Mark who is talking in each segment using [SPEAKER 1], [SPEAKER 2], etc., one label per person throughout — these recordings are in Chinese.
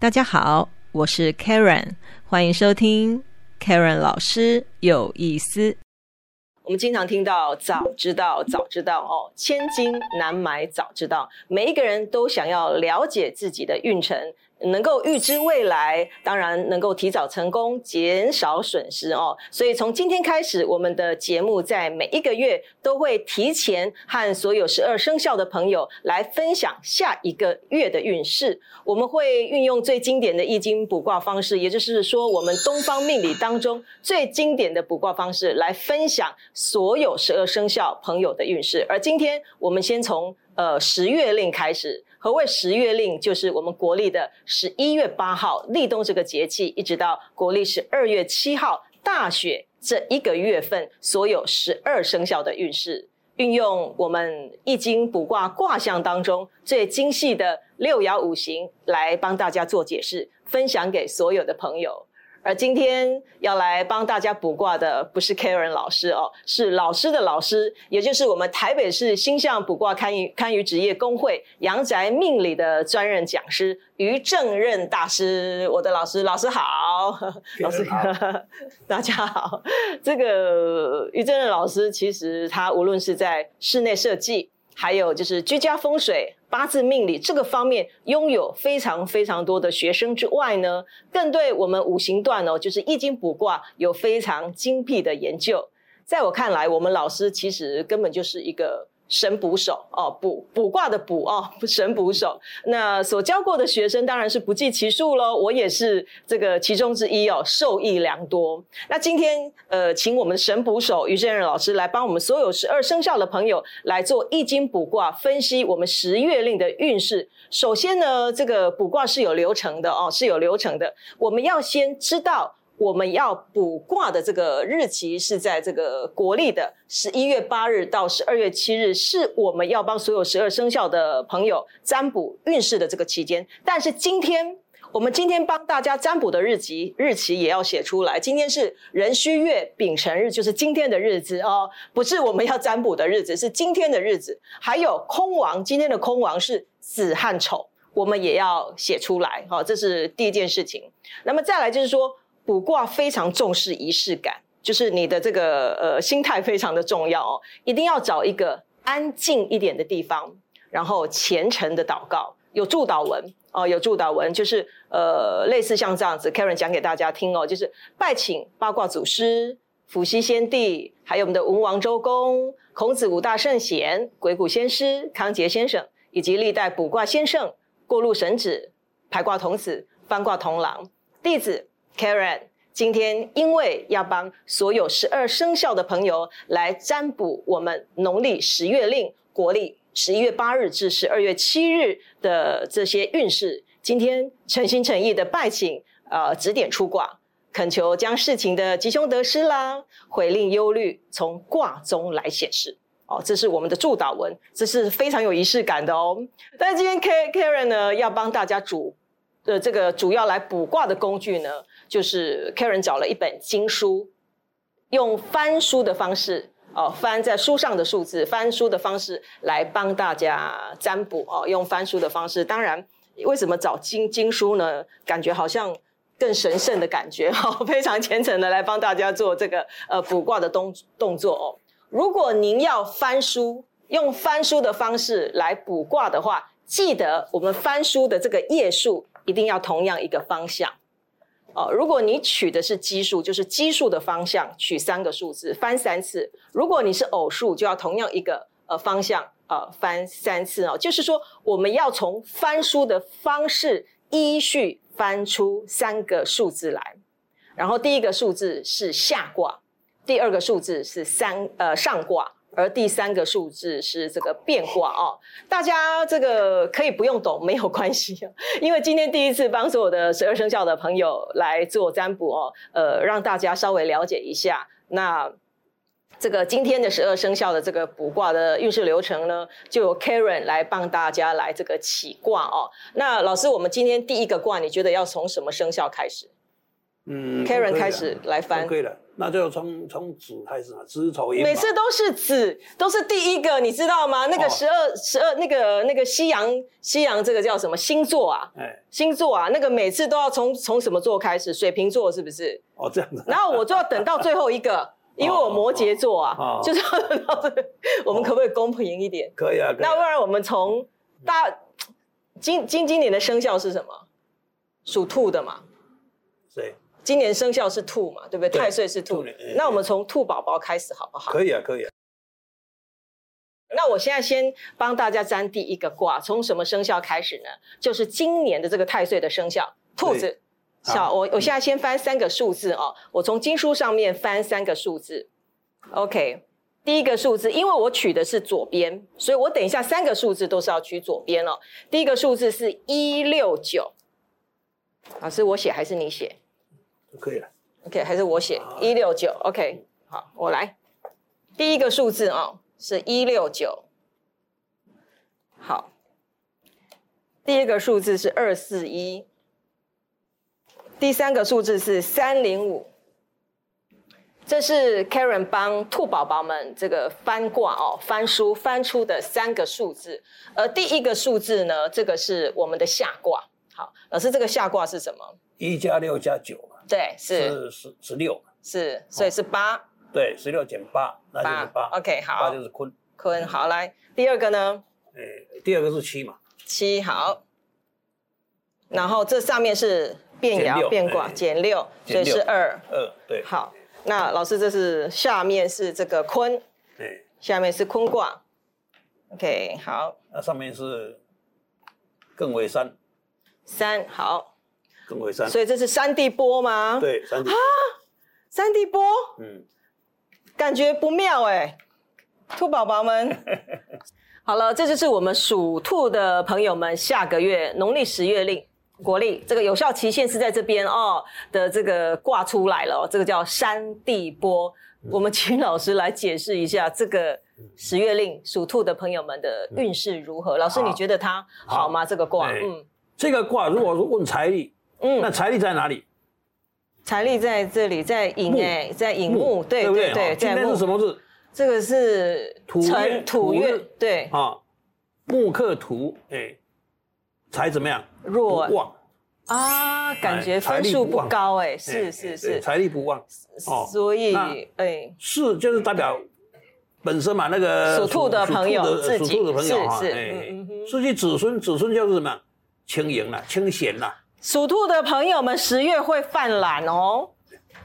[SPEAKER 1] 大家好，我是 Karen，欢迎收听 Karen 老师有意思。我们经常听到“早知道，早知道”哦，千金难买早知道。每一个人都想要了解自己的运程。能够预知未来，当然能够提早成功，减少损失哦。所以从今天开始，我们的节目在每一个月都会提前和所有十二生肖的朋友来分享下一个月的运势。我们会运用最经典的易经卜卦方式，也就是说，我们东方命理当中最经典的卜卦方式来分享所有十二生肖朋友的运势。而今天我们先从呃十月令开始。何谓十月令？就是我们国历的十一月八号立冬这个节气，一直到国历十二月七号大雪这一个月份，所有十二生肖的运势，运用我们易经卜卦卦象当中最精细的六爻五行来帮大家做解释，分享给所有的朋友。而今天要来帮大家卜卦的不是 Karen 老师哦，是老师的老师，也就是我们台北市星象卜卦堪舆堪舆职业工会阳宅命理的专任讲师于正任大师。我的老师，老师好，
[SPEAKER 2] 老师好，
[SPEAKER 1] 大家好。这个于正任老师，其实他无论是在室内设计，还有就是居家风水。八字命理这个方面拥有非常非常多的学生之外呢，更对我们五行段哦，就是易经卜卦有非常精辟的研究。在我看来，我们老师其实根本就是一个。神捕手哦，卜卜卦的卜哦，神捕手。那所教过的学生当然是不计其数喽，我也是这个其中之一哦，受益良多。那今天呃，请我们神捕手于先仁老师来帮我们所有十二生肖的朋友来做易经卜卦分析，我们十月令的运势。首先呢，这个卜卦是有流程的哦，是有流程的，我们要先知道。我们要卜卦的这个日期是在这个国历的十一月八日到十二月七日，是我们要帮所有十二生肖的朋友占卜运势的这个期间。但是今天我们今天帮大家占卜的日期日期也要写出来。今天是壬戌月丙辰日，就是今天的日子哦，不是我们要占卜的日子，是今天的日子。还有空王，今天的空王是子和丑，我们也要写出来。好，这是第一件事情。那么再来就是说。卜卦非常重视仪式感，就是你的这个呃心态非常的重要哦，一定要找一个安静一点的地方，然后虔诚的祷告，有祝祷文哦，有祝祷文，就是呃类似像这样子，Karen 讲给大家听哦，就是拜请八卦祖师、伏羲先帝，还有我们的文王周公、孔子五大圣贤、鬼谷先师、康杰先生，以及历代卜卦先生、过路神子、排卦童子、翻卦童郎弟子。Karen，今天因为要帮所有十二生肖的朋友来占卜我们农历十月令、国历十一月八日至十二月七日的这些运势，今天诚心诚意的拜请呃指点出卦，恳求将事情的吉凶得失啦、悔令忧虑从卦中来显示。哦，这是我们的祝祷文，这是非常有仪式感的哦。但今天 K Karen 呢，要帮大家主的这个主要来卜卦的工具呢。就是 Karen 找了一本经书，用翻书的方式哦，翻在书上的数字，翻书的方式来帮大家占卜哦，用翻书的方式。当然，为什么找经经书呢？感觉好像更神圣的感觉哈，非常虔诚的来帮大家做这个呃卜卦的动动作哦。如果您要翻书，用翻书的方式来卜卦的话，记得我们翻书的这个页数一定要同样一个方向。哦，如果你取的是奇数，就是奇数的方向，取三个数字翻三次；如果你是偶数，就要同样一个呃方向呃翻三次哦。就是说，我们要从翻书的方式依序翻出三个数字来，然后第一个数字是下卦，第二个数字是三呃上卦。而第三个数字是这个变卦哦，大家这个可以不用懂没有关系，因为今天第一次帮所有的十二生肖的朋友来做占卜哦，呃，让大家稍微了解一下。那这个今天的十二生肖的这个卜卦的运势流程呢，就由 Karen 来帮大家来这个起卦哦。那老师，我们今天第一个卦，你觉得要从什么生肖开始？
[SPEAKER 2] 嗯
[SPEAKER 1] Karen 开始来翻
[SPEAKER 2] 可以了，那就从从子开始嘛，子丑寅。
[SPEAKER 1] 每次都是子，都是第一个，你知道吗？那个
[SPEAKER 2] 哦
[SPEAKER 1] 十二十二那个那个西洋西洋这个叫什么星座啊？
[SPEAKER 2] 哎，
[SPEAKER 1] 星座啊，那个每次都要从从什么座开始？水瓶座是不是？
[SPEAKER 2] 哦这样子。
[SPEAKER 1] 然后我就要等到最后一个，因为我摩羯座啊，
[SPEAKER 2] 哦
[SPEAKER 1] 就是要等到这个，我们可不可以公平一点？
[SPEAKER 2] 可以啊，可以啊
[SPEAKER 1] 那不然我们从大今今今年的生肖是什么？属兔的嘛。
[SPEAKER 2] 谁？
[SPEAKER 1] 今年生肖是兔嘛，对不对？
[SPEAKER 2] 对
[SPEAKER 1] 太岁是兔那我们从兔宝宝开始好不好？
[SPEAKER 2] 可以啊，可以啊。
[SPEAKER 1] 那我现在先帮大家占第一个卦，从什么生肖开始呢？就是今年的这个太岁的生肖，兔子。小，
[SPEAKER 2] 好
[SPEAKER 1] 我我现在先翻三个数字哦，我从经书上面翻三个数字。OK，第一个数字，因为我取的是左边，所以我等一下三个数字都是要取左边哦。第一个数字是一六九，老师我写还是你写
[SPEAKER 2] 可以了。
[SPEAKER 1] ？OK，还是我写
[SPEAKER 2] 好
[SPEAKER 1] 一六九？OK，好，我来。第一个数字哦是一六九，好。第二个数字是二四一，第三个数字是三零五。这是 Karen 帮兔宝宝们这个翻卦哦，翻书翻出的三个数字。而第一个数字呢，这个是我们的下卦。好，老师，这个下卦是什么？
[SPEAKER 2] 一加六加九嘛，
[SPEAKER 1] 对，是。
[SPEAKER 2] 是十十六，
[SPEAKER 1] 是，所以是八。
[SPEAKER 2] 对，十六减八，那就是八。
[SPEAKER 1] OK，
[SPEAKER 2] 八
[SPEAKER 1] 好。
[SPEAKER 2] 就，是坤。
[SPEAKER 1] 坤好来。第二个呢，
[SPEAKER 2] 哎，第二个是七嘛，
[SPEAKER 1] 七好，然后这上面是变爻变卦
[SPEAKER 2] 哎
[SPEAKER 1] 减六，所以是二。
[SPEAKER 2] 二对，
[SPEAKER 1] 好，那老师这是下面是这个坤，
[SPEAKER 2] 对，
[SPEAKER 1] 下面是坤卦。OK，好，
[SPEAKER 2] 那上面是艮为三，
[SPEAKER 1] 三好，所以这是山地波吗？，
[SPEAKER 2] 对，山地啊，
[SPEAKER 1] 山地波
[SPEAKER 2] 嗯，
[SPEAKER 1] 感觉不妙哎，兔宝宝们。好了，这就是我们属兔的朋友们下个月农历十月令国历这个有效期限是在这边哦的这个挂出来了、哦，这个叫山地波。我们请老师来解释一下这个十月令属兔的朋友们的运势如何。老师，你觉得它好吗？这个卦，
[SPEAKER 2] 哎
[SPEAKER 1] 嗯
[SPEAKER 2] 这个卦如果是问财力，那
[SPEAKER 1] 嗯，
[SPEAKER 2] 财力在哪里？
[SPEAKER 1] 财力在这里，在寅
[SPEAKER 2] 木
[SPEAKER 1] 哎，在寅木，对
[SPEAKER 2] 对不对？
[SPEAKER 1] 对对，
[SPEAKER 2] 哦今天是什么字？
[SPEAKER 1] 这个是
[SPEAKER 2] 土月
[SPEAKER 1] 辰土月对，
[SPEAKER 2] 啊？木克土，哎，财怎么样？
[SPEAKER 1] 弱。
[SPEAKER 2] 旺，
[SPEAKER 1] 啊，感
[SPEAKER 2] 哎
[SPEAKER 1] 觉分数不高哎，
[SPEAKER 2] 哎
[SPEAKER 1] 是是是，
[SPEAKER 2] 财力不旺。哦
[SPEAKER 1] 所以
[SPEAKER 2] 那
[SPEAKER 1] 哎，
[SPEAKER 2] 是就是代表本身嘛，那个
[SPEAKER 1] 属兔的朋友
[SPEAKER 2] 属兔的
[SPEAKER 1] 自己
[SPEAKER 2] 属兔的朋友哈，
[SPEAKER 1] 是是
[SPEAKER 2] 哎
[SPEAKER 1] 嗯嗯哼
[SPEAKER 2] 至于子孙，子孙就是什么？轻盈了，清闲啦，
[SPEAKER 1] 属兔的朋友们十月会犯懒哦，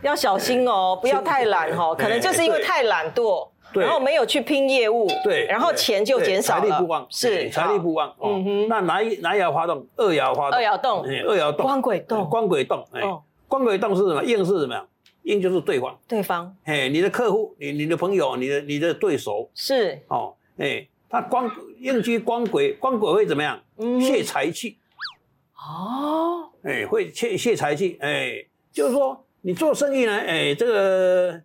[SPEAKER 1] 要小心哦，不要太懒哦，
[SPEAKER 2] 哎
[SPEAKER 1] 可能就是因为太懒惰，然后没有去拼业务，
[SPEAKER 2] 对，
[SPEAKER 1] 然后钱就减少了，
[SPEAKER 2] 财力不旺，
[SPEAKER 1] 是
[SPEAKER 2] 哎财力不旺，哦
[SPEAKER 1] 嗯哼。
[SPEAKER 2] 那哪一哪爻发动？二爻发动，
[SPEAKER 1] 二爻动。
[SPEAKER 2] 哎二爻动，
[SPEAKER 1] 光轨动。
[SPEAKER 2] 光轨动，哎
[SPEAKER 1] 哦，
[SPEAKER 2] 光轨动是什么？硬是什么？呀？应就是对方，
[SPEAKER 1] 对方。
[SPEAKER 2] 哎，你的客户，你你的朋友，你的你的对手，
[SPEAKER 1] 是。
[SPEAKER 2] 哦，哎，他光硬居光轨，光轨会怎么样？
[SPEAKER 1] 嗯
[SPEAKER 2] 泄财气。
[SPEAKER 1] 哦，
[SPEAKER 2] 哎，会泄泄财气，哎，就是说你做生意呢，哎，这个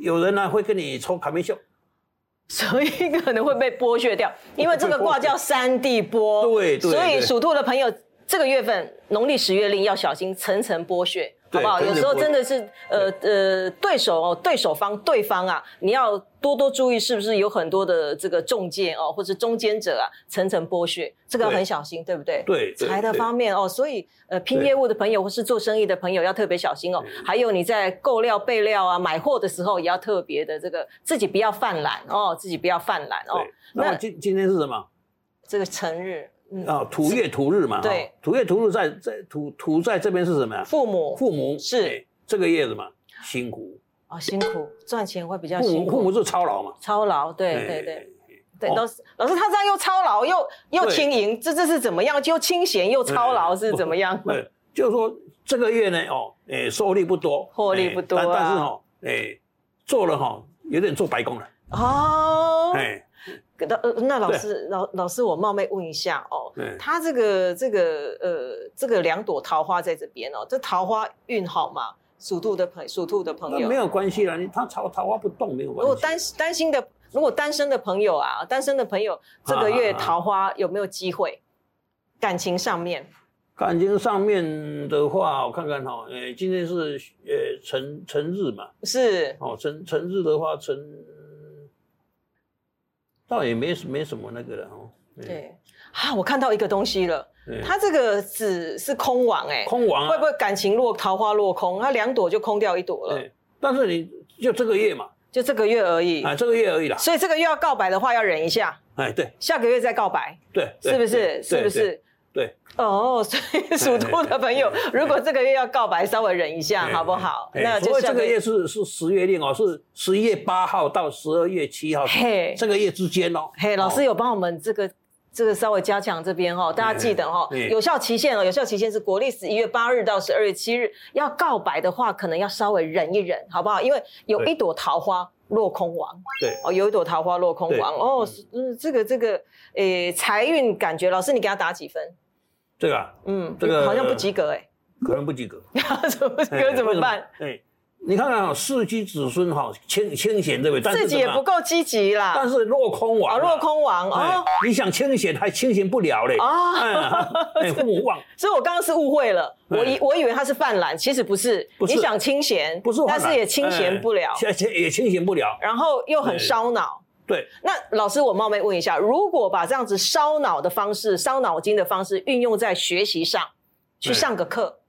[SPEAKER 2] 有人呢会跟你抽卡面秀，
[SPEAKER 1] 所以可能会被剥削掉，因为这个卦叫三地剥，
[SPEAKER 2] 对对对
[SPEAKER 1] 所以属兔的朋友这个月份农历十月令要小心层层剥削，好不好？有时候真的是呃呃对手哦，对手方对方啊，你要多多注意是不是有很多的这个中介哦，或者中间者啊层层剥削，这个要很小心，对不对？
[SPEAKER 2] 对对
[SPEAKER 1] 财的方面哦，所以呃拼业务的朋友或是做生意的朋友要特别小心哦。还有你在购料备料啊买货的时候也要特别的这个自己不要犯懒哦，自己不要犯懒哦。，
[SPEAKER 2] 那今今天是什么？
[SPEAKER 1] 这个成日，嗯，
[SPEAKER 2] 啊，土月土日嘛，
[SPEAKER 1] 对
[SPEAKER 2] 哦，土月土日在在土土在这边是什么呀？
[SPEAKER 1] 父母
[SPEAKER 2] 父母
[SPEAKER 1] 是
[SPEAKER 2] 哎这个月什么辛苦，
[SPEAKER 1] 啊辛苦赚钱会比较辛苦，
[SPEAKER 2] 父母是操劳嘛，
[SPEAKER 1] 操劳，对
[SPEAKER 2] 哎
[SPEAKER 1] 对对。
[SPEAKER 2] 哎
[SPEAKER 1] 对，
[SPEAKER 2] 哦
[SPEAKER 1] 老师，老师他这样又操劳又又轻盈，这这是怎么样？又清闲又操劳是怎么样？
[SPEAKER 2] 对，就是说这个月呢，哦，哎，收利不多，
[SPEAKER 1] 获利
[SPEAKER 2] 哎
[SPEAKER 1] 不多啊
[SPEAKER 2] 但但是哈，哎，做了哈，有点做白工了，
[SPEAKER 1] 哦，
[SPEAKER 2] 哎，
[SPEAKER 1] 那呃那老师老老师，我冒昧问一下哦
[SPEAKER 2] 对，
[SPEAKER 1] 他这个这个呃这个两朵桃花在这边哦，这桃花运好吗？属兔的朋属兔的朋友
[SPEAKER 2] 那没，有关系啦，你他桃桃花不动没有
[SPEAKER 1] 如果
[SPEAKER 2] 关系。
[SPEAKER 1] 单担心的，如果单身的朋友啊，单身的朋友这个月桃花有没有机会？感情上面
[SPEAKER 2] 感情上面的话，我看看哈，呃，今天是呃辰辰日嘛，
[SPEAKER 1] 是
[SPEAKER 2] 哦，辰辰日的话，辰倒也没没什么那个了哦。
[SPEAKER 1] 对。啊，我看到一个东西了，
[SPEAKER 2] 对。
[SPEAKER 1] 它这个纸是空王哎，
[SPEAKER 2] 空王啊。
[SPEAKER 1] 会不会感情落桃花落空？它两朵就空掉一朵了，
[SPEAKER 2] 对，但是你就这个月嘛，
[SPEAKER 1] 就这个月而已。
[SPEAKER 2] 啊，这个月而已啦。
[SPEAKER 1] 所以这个月要告白的话，要忍一下，
[SPEAKER 2] 哎，对。
[SPEAKER 1] 下个月再告白，
[SPEAKER 2] 对，对
[SPEAKER 1] 是不是？是不是？
[SPEAKER 2] 对，
[SPEAKER 1] 哦，所以属兔的朋友，如果这个月要告白，稍微忍一下，
[SPEAKER 2] 哎
[SPEAKER 1] 好不好？
[SPEAKER 2] 哎
[SPEAKER 1] 那就下
[SPEAKER 2] 所以这个月是是十月令哦，是十一月八号到十二月七号
[SPEAKER 1] 嘿
[SPEAKER 2] 这个月之间哦。
[SPEAKER 1] 嘿，老师
[SPEAKER 2] 哦
[SPEAKER 1] 有帮我们这个这个稍微加强这边哦，大家记得哦，
[SPEAKER 2] 嗯
[SPEAKER 1] 有效期限哦，有效期限是国历十一月八日到十二月七日。要告白的话，可能要稍微忍一忍，好不好？因为有一朵桃花落空王
[SPEAKER 2] 对，
[SPEAKER 1] 哦，有一朵桃花落空
[SPEAKER 2] 王
[SPEAKER 1] 哦，是嗯，这个这个诶，财运感觉，老师你给他打几分？
[SPEAKER 2] 这个啊
[SPEAKER 1] 嗯，
[SPEAKER 2] 这个
[SPEAKER 1] 好像不及格哎，
[SPEAKER 2] 可能不及格。
[SPEAKER 1] 怎么怎么办？？
[SPEAKER 2] 哎，你看看啊，世居子孙哈，清清闲对不对？但是
[SPEAKER 1] 自己也不够积极啦，
[SPEAKER 2] 但是落空王
[SPEAKER 1] 啊，
[SPEAKER 2] 啊，
[SPEAKER 1] 落空王
[SPEAKER 2] 哎
[SPEAKER 1] 哦。
[SPEAKER 2] 你想清闲还清闲不了嘞。
[SPEAKER 1] 啊
[SPEAKER 2] 哎，哎父母旺
[SPEAKER 1] 所以我刚刚是误会了，我以
[SPEAKER 2] 嗯
[SPEAKER 1] 我以为他是泛滥，其实不是。
[SPEAKER 2] 不是
[SPEAKER 1] 你想清闲，
[SPEAKER 2] 不是
[SPEAKER 1] 但是也清闲不了，
[SPEAKER 2] 哎也也清闲不了。
[SPEAKER 1] 然后又很烧脑。
[SPEAKER 2] 对，
[SPEAKER 1] 那老师，我冒昧问一下，如果把这样子烧脑的方式、烧脑筋的方式运用在学习上，去
[SPEAKER 2] 嗯
[SPEAKER 1] 上个课，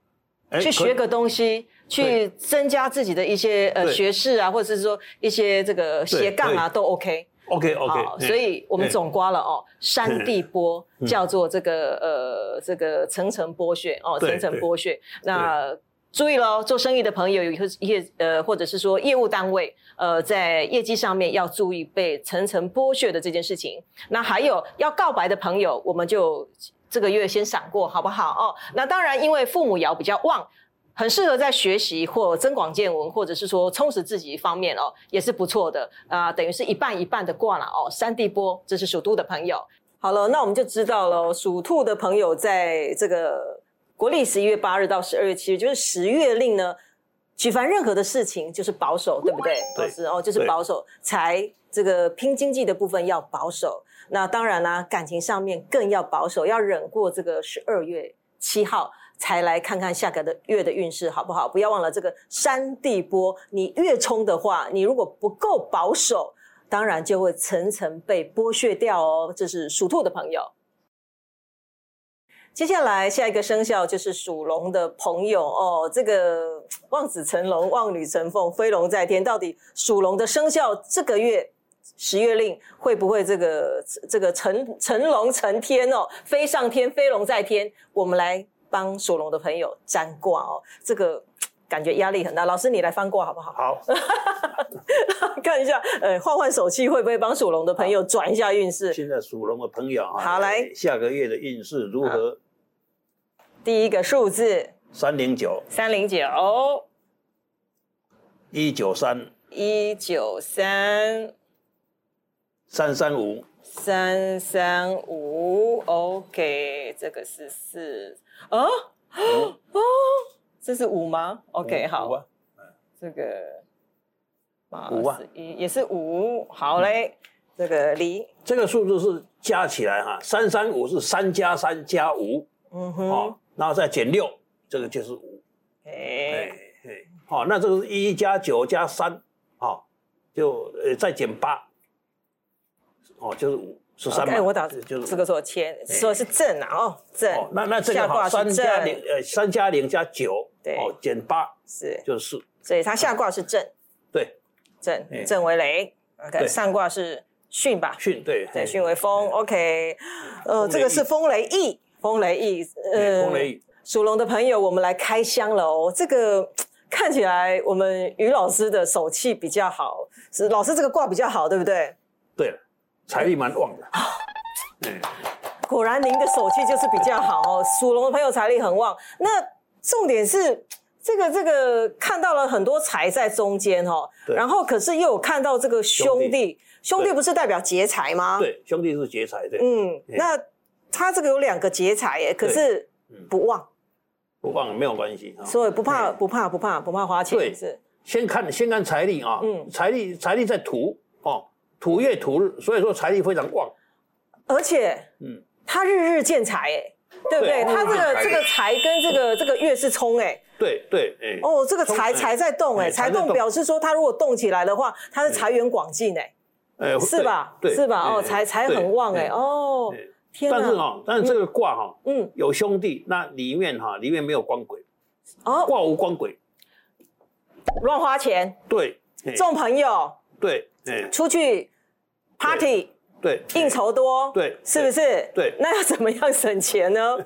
[SPEAKER 1] 去学个东西，去增加自己的一些呃
[SPEAKER 2] 对
[SPEAKER 1] 学识啊，或者是说一些这个斜杠啊，都 OK。
[SPEAKER 2] OK
[SPEAKER 1] 好
[SPEAKER 2] ，OK，
[SPEAKER 1] 所以我们
[SPEAKER 2] 哎
[SPEAKER 1] 总刮了哦，山地波
[SPEAKER 2] 嗯
[SPEAKER 1] 叫做这个呃这个层层剥削哦，
[SPEAKER 2] 对
[SPEAKER 1] 层层剥削。那注意喽，做生意的朋友有业呃或者是说业务单位呃在业绩上面要注意被层层剥削的这件事情。那还有要告白的朋友，我们就这个月先闪过好不好哦？那当然，因为父母爻比较旺。很适合在学习或增广见闻，或者是说充实自己方面哦，也是不错的啊、等于是一半一半的挂了哦。山地波，这是属兔的朋友。好了，那我们就知道了哦，属兔的朋友在这个国历十一月八日到十二月七日，就是十月令呢，举凡任何的事情就是保守，对不对？
[SPEAKER 2] 对
[SPEAKER 1] 哦，就是保守，才这个拼经济的部分要保守。那当然啦、感情上面更要保守，要忍过这个十二月七号。才来看看下个的月的运势好不好？不要忘了这个山地波，你越冲的话，你如果不够保守，当然就会层层被剥削掉哦。这是属兔的朋友。接下来下一个生肖就是属龙的朋友哦，这个望子成龙，望女成凤，飞龙在天。到底属龙的生肖这个月十月令会不会这个这个成成龙成天哦，飞上天，飞龙在天？我们来帮属龙的朋友占卦哦，这个感觉压力很大。老师，你来翻卦好不好？
[SPEAKER 2] 好，
[SPEAKER 1] 看一下，呃，换换手气会不会帮属龙的朋友转一下运势？
[SPEAKER 2] 现在属龙的朋友啊，
[SPEAKER 1] 好来。
[SPEAKER 2] 下个月的运势如何？
[SPEAKER 1] 第一个数字
[SPEAKER 2] 三零九。
[SPEAKER 1] 三零九。
[SPEAKER 2] 一九三。
[SPEAKER 1] 一九三。
[SPEAKER 2] 三三五。
[SPEAKER 1] 三三五，OK，这个是四哦？
[SPEAKER 2] 五
[SPEAKER 1] 哦，这是五吗？OK，好，这个八
[SPEAKER 2] 五啊。
[SPEAKER 1] 十一也是五，好嘞，这个离，
[SPEAKER 2] 这个数字是加起来哈，三三五是三加三加五。
[SPEAKER 1] 嗯哼。
[SPEAKER 2] 哦，然后再减六，这个就是五。哎
[SPEAKER 1] 哎，
[SPEAKER 2] 哎，好，那这个是一加九加三，好，就呃再减八，哦，就是五十三嘛。
[SPEAKER 1] 哎，我打
[SPEAKER 2] 就是
[SPEAKER 1] 这个说千，说的是正啊，哦，正
[SPEAKER 2] 哦，，那那这个好，三加零，呃，三加零加九，
[SPEAKER 1] 对
[SPEAKER 2] 哦，减八
[SPEAKER 1] 是，
[SPEAKER 2] 就是四，
[SPEAKER 1] 所以它下卦是正，
[SPEAKER 2] 对，
[SPEAKER 1] 正
[SPEAKER 2] 哎
[SPEAKER 1] 正为雷，OK，上卦是巽吧？
[SPEAKER 2] 巽对，
[SPEAKER 1] 对，
[SPEAKER 2] 哎
[SPEAKER 1] 巽为风，OK，呃，这个是风雷翼，风雷翼，
[SPEAKER 2] 呃风雷翼，
[SPEAKER 1] 属龙的朋友，我们来开箱了哦。这个看起来我们于老师的手气比较好，是老师这个卦比较好，对不对？
[SPEAKER 2] 对了，财力蛮旺的，
[SPEAKER 1] 果然您的手气就是比较好哦。属龙的朋友财力很旺，那重点是。这个这个看到了很多财在中间哦，
[SPEAKER 2] 对。
[SPEAKER 1] 然后可是又有看到这个兄
[SPEAKER 2] 兄
[SPEAKER 1] 弟。
[SPEAKER 2] 弟，
[SPEAKER 1] 兄弟不是代表劫财吗？
[SPEAKER 2] 对，兄弟是劫财，对，
[SPEAKER 1] 嗯，那他这个有两个劫财耶，可是
[SPEAKER 2] 嗯。
[SPEAKER 1] 不旺，
[SPEAKER 2] 不忘了没有关系啊。
[SPEAKER 1] 所以不怕不怕不怕不怕花钱
[SPEAKER 2] 对。
[SPEAKER 1] 是。
[SPEAKER 2] 先看先看财力啊，
[SPEAKER 1] 嗯。
[SPEAKER 2] 财力财力在土哦，土月土日，所以说财力非常旺，
[SPEAKER 1] 而且
[SPEAKER 2] 嗯，
[SPEAKER 1] 他日日见财，哎，对不对？
[SPEAKER 2] 对
[SPEAKER 1] 它这个
[SPEAKER 2] 财
[SPEAKER 1] 这个财跟这个这个月是冲哎，
[SPEAKER 2] 对对，哎，
[SPEAKER 1] 哦，这个财
[SPEAKER 2] 冲
[SPEAKER 1] 财在动哎，
[SPEAKER 2] 哎
[SPEAKER 1] 财动表示说他如果动起来的话，他是财源广进哎，
[SPEAKER 2] 哎
[SPEAKER 1] 是吧？
[SPEAKER 2] 对，
[SPEAKER 1] 是吧？哦，
[SPEAKER 2] 哎
[SPEAKER 1] 财财很旺哎，
[SPEAKER 2] 哎
[SPEAKER 1] 哦，
[SPEAKER 2] 但是哈，但是这个卦哈，
[SPEAKER 1] 嗯，
[SPEAKER 2] 有兄弟，那里面哈，里面没有光鬼，
[SPEAKER 1] 哦，
[SPEAKER 2] 卦无光鬼，
[SPEAKER 1] 乱花钱，
[SPEAKER 2] 对，哎
[SPEAKER 1] 众朋友
[SPEAKER 2] 对，哎，
[SPEAKER 1] 出去 party
[SPEAKER 2] 对，
[SPEAKER 1] 应酬多，
[SPEAKER 2] 对
[SPEAKER 1] 是不是？
[SPEAKER 2] 对
[SPEAKER 1] 那要怎么样省钱呢？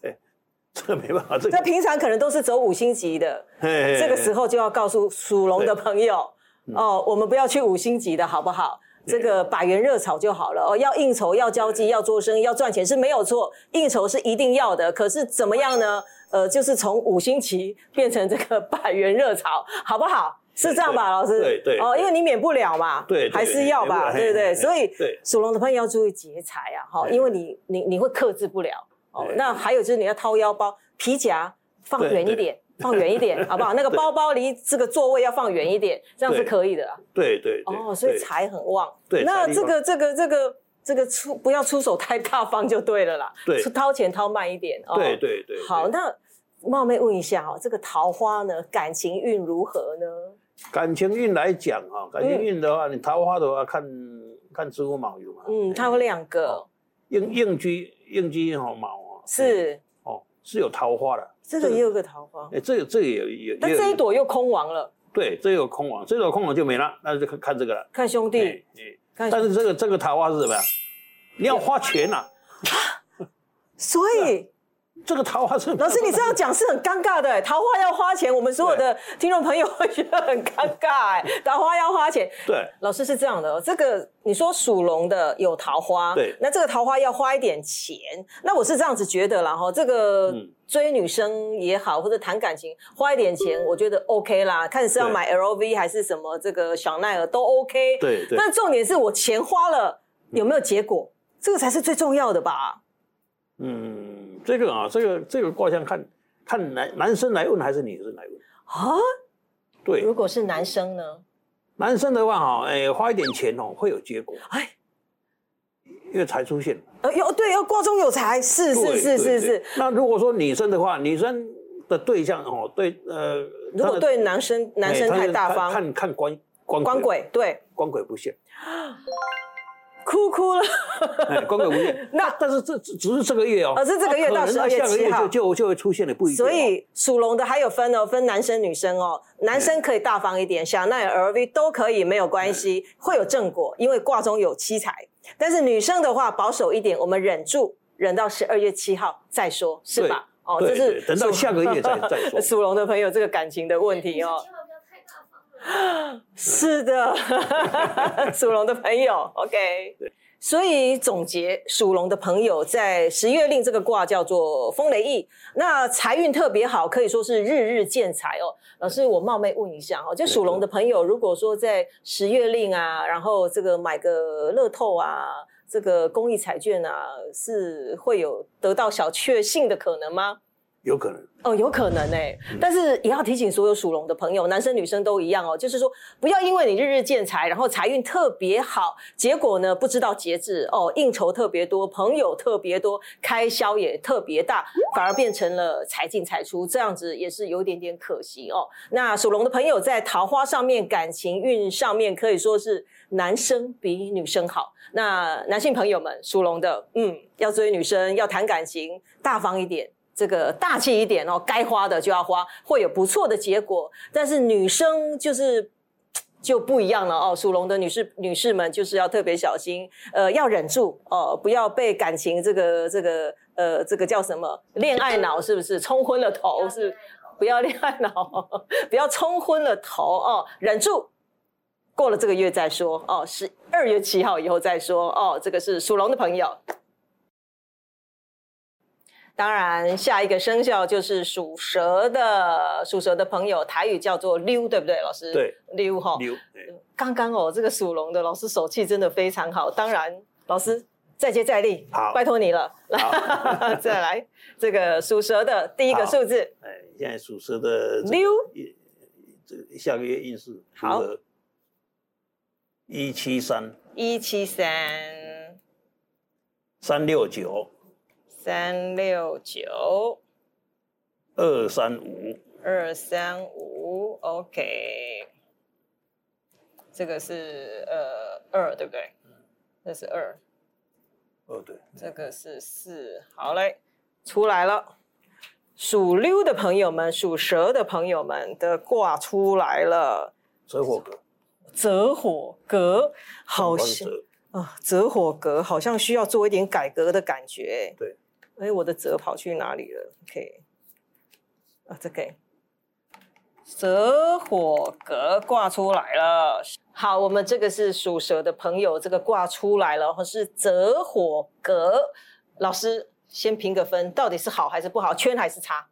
[SPEAKER 2] 这个没办法，这
[SPEAKER 1] 平常可能都是走五星级的，这
[SPEAKER 2] 这
[SPEAKER 1] 个时候就要告诉属龙的朋友
[SPEAKER 2] 嗯
[SPEAKER 1] 哦，我们不要去五星级的好不好？这个百元热炒就好了哦。要应酬，要交际，要做生意，要赚钱是没有错，应酬是一定要的。可是怎么样呢？呃，就是从五星级变成这个百元热炒，好不好？是这样吧，老师？
[SPEAKER 2] 对对
[SPEAKER 1] 哦，因为你免不了嘛，
[SPEAKER 2] 对对
[SPEAKER 1] 还是要吧，对不对？所以
[SPEAKER 2] 对
[SPEAKER 1] 属龙的朋友要注意劫财啊，哈，因为你你你会克制不了哦。那还有就是你要掏腰包，皮夹放远一点，放远一点，好不好？那个包包离这个座位要放远一点，这样是可以的啦。
[SPEAKER 2] 对对对，
[SPEAKER 1] 哦，所以
[SPEAKER 2] 对
[SPEAKER 1] 财很旺。
[SPEAKER 2] 对
[SPEAKER 1] 那这个这个这个这个出不要出手太大方就对了啦。
[SPEAKER 2] 对
[SPEAKER 1] 掏钱掏慢一点。哦
[SPEAKER 2] 对对对，
[SPEAKER 1] 好，那冒昧问一下哦，这个桃花呢，感情运如何呢？
[SPEAKER 2] 感情运来讲啊，感情运的话，你桃花的话看看子午卯酉嘛，
[SPEAKER 1] 嗯，它有两个，
[SPEAKER 2] 应应居应居好卯啊，
[SPEAKER 1] 是。
[SPEAKER 2] 哦是有桃花的，
[SPEAKER 1] 这个也有个桃花，
[SPEAKER 2] 哎这个这个也有也
[SPEAKER 1] 但这一朵又空亡了。
[SPEAKER 2] 对这个有空亡，这个有空亡就没了，那就看看这个了。
[SPEAKER 1] 看兄弟，
[SPEAKER 2] 哎哎。
[SPEAKER 1] 看
[SPEAKER 2] 但是这个这个桃花是什么呀？你要花钱呐，
[SPEAKER 1] 所以
[SPEAKER 2] 这个桃花是
[SPEAKER 1] 老师，你这样讲是很尴尬的欸，桃花要花钱，我们所有的听众朋友会觉得很尴尬哎，桃花要花钱。
[SPEAKER 2] 对。
[SPEAKER 1] 老师是这样的哦，这个你说属龙的有桃花，
[SPEAKER 2] 对。
[SPEAKER 1] 那这个桃花要花一点钱，那我是这样子觉得啦哈，这个
[SPEAKER 2] 嗯。
[SPEAKER 1] 追女生也好，或者谈感情花一点钱，我觉得 OK 啦，看是要
[SPEAKER 2] 对。
[SPEAKER 1] 买 LV 还是什么这个小奈儿都 OK，
[SPEAKER 2] 对对。
[SPEAKER 1] 但重点是我钱花了有没有结果，这个才是最重要的吧？
[SPEAKER 2] 嗯，这个啊，这个这个卦象看看男男生来问还是女生来问？
[SPEAKER 1] 啊，
[SPEAKER 2] 对，
[SPEAKER 1] 如果是男生呢？
[SPEAKER 2] 男生的话哈，哎，花一点钱哦，会有结果，
[SPEAKER 1] 哎。
[SPEAKER 2] 因为财出现。
[SPEAKER 1] 呃，有对，要卦中有财，是是是是是。
[SPEAKER 2] 那如果说女生的话，女生的对象哦，对呃，
[SPEAKER 1] 如果对男生男生太大方，
[SPEAKER 2] 看看官官
[SPEAKER 1] 官鬼对，
[SPEAKER 2] 官鬼不现，
[SPEAKER 1] 哭哭了。
[SPEAKER 2] 哎，官鬼不现。
[SPEAKER 1] 那
[SPEAKER 2] 但是这只只是这个月哦，
[SPEAKER 1] 哦是这个月到十二月
[SPEAKER 2] 可能下个
[SPEAKER 1] 7号
[SPEAKER 2] 就就就会出现的不一样哦。
[SPEAKER 1] 所以属龙的还有分哦，分男生女生哦。男生可以大方一点，香奈儿、LV 都可以，没有关系，会有正果，因为卦中有七财。但是女生的话保守一点，我们忍住，忍到十二月七号再说，是吧？哦，
[SPEAKER 2] 对
[SPEAKER 1] 这是
[SPEAKER 2] 等到下个月再 再说
[SPEAKER 1] 属龙的朋友这个感情的问题哦。
[SPEAKER 3] 千万不要太大方了。
[SPEAKER 1] 是的，属龙的朋友，OK。所以总结，属龙的朋友在十月令这个卦叫做风雷翼，那财运特别好，可以说是日日见财哦。老师，我冒昧问一下哦，就属龙的朋友，如果说在十月令啊，然后这个买个乐透啊，这个公益彩券啊，是会有得到小确幸的可能吗？
[SPEAKER 2] 有可能。
[SPEAKER 1] 哦，有可能哎、
[SPEAKER 2] 嗯
[SPEAKER 1] 但是也要提醒所有属龙的朋友，男生女生都一样哦，就是说不要因为你日日见财，然后财运特别好，结果呢不知道节制哦，应酬特别多，朋友特别多，开销也特别大，反而变成了财进财出，这样子也是有一点点可惜哦。那属龙的朋友在桃花上面、感情运上面可以说是男生比女生好。那男性朋友们，属龙的，嗯，要追女生，要谈感情，大方一点。这个大气一点哦，该花的就要花，会有不错的结果。但是女生就是就不一样了哦，属龙的女士女士们就是要特别小心，呃，要忍住哦，不要被感情这个这个呃这个叫什么恋爱脑是不是冲昏了头是？不要恋爱脑，不要冲昏了头哦，忍住。过了这个月再说哦，十二月七号以后再说哦。这个是属龙的朋友。当然，下一个生肖就是属蛇的，属蛇的朋友，台语叫做溜，对不对，老师？
[SPEAKER 2] 对，
[SPEAKER 1] 溜哈。
[SPEAKER 2] 牛，哎
[SPEAKER 1] 刚刚哦，这个属龙的老师手气真的非常好。当然，老师再接再厉，
[SPEAKER 2] 好
[SPEAKER 1] 拜托你了。来，再来这个属蛇的第一个
[SPEAKER 2] 好
[SPEAKER 1] 数字
[SPEAKER 2] 哎，现在属蛇的
[SPEAKER 1] 溜，
[SPEAKER 2] 这下个月运势如
[SPEAKER 1] 好
[SPEAKER 2] 何？一七三
[SPEAKER 1] 一七三
[SPEAKER 2] 三六九
[SPEAKER 1] 三六九。
[SPEAKER 2] 二三五，
[SPEAKER 1] 二三五，OK，这个是呃二，对不对？这是二，
[SPEAKER 2] 哦对，
[SPEAKER 1] 这个是四，好嘞，出来了。属溜的朋友们，属蛇的朋友们的卦出来了，
[SPEAKER 2] 折火格，
[SPEAKER 1] 泽火格，好像，啊，泽火格好像需要做一点改革的感觉。
[SPEAKER 2] 对，
[SPEAKER 1] 哎，我的泽跑去哪里了？OK，啊，这个蛇火格挂出来了。好，我们这个是属蛇的朋友，这个挂出来了，是泽火格。老师先评个分，到底是好还是不好？圈还是叉？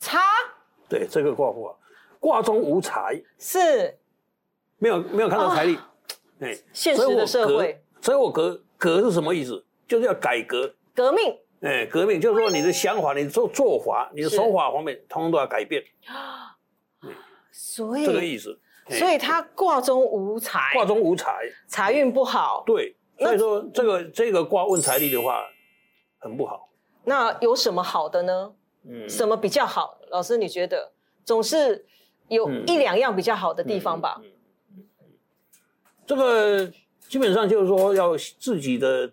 [SPEAKER 1] 叉
[SPEAKER 2] 对，这个挂不好，卦中无财，
[SPEAKER 1] 是
[SPEAKER 2] 没有没有看到财力，哎，
[SPEAKER 1] 现实的社会
[SPEAKER 2] 所以我格格是什么意思？就是要改革，
[SPEAKER 1] 革命，
[SPEAKER 2] 哎，革命就是说你的想法、你的做做法、你的手法方面，通通都要改变，
[SPEAKER 1] 所以
[SPEAKER 2] 这个意思。哎
[SPEAKER 1] 所以他卦中无财，
[SPEAKER 2] 卦中无财，
[SPEAKER 1] 财运不好。
[SPEAKER 2] 对，所以说这个这个卦问财力的话，很不好。
[SPEAKER 1] 那有什么好的呢？
[SPEAKER 2] 嗯，
[SPEAKER 1] 什么比较好？老师，你觉得总是有
[SPEAKER 2] 嗯
[SPEAKER 1] 一两样比较好的地方吧？
[SPEAKER 2] 嗯嗯嗯嗯这个基本上就是说，要自己的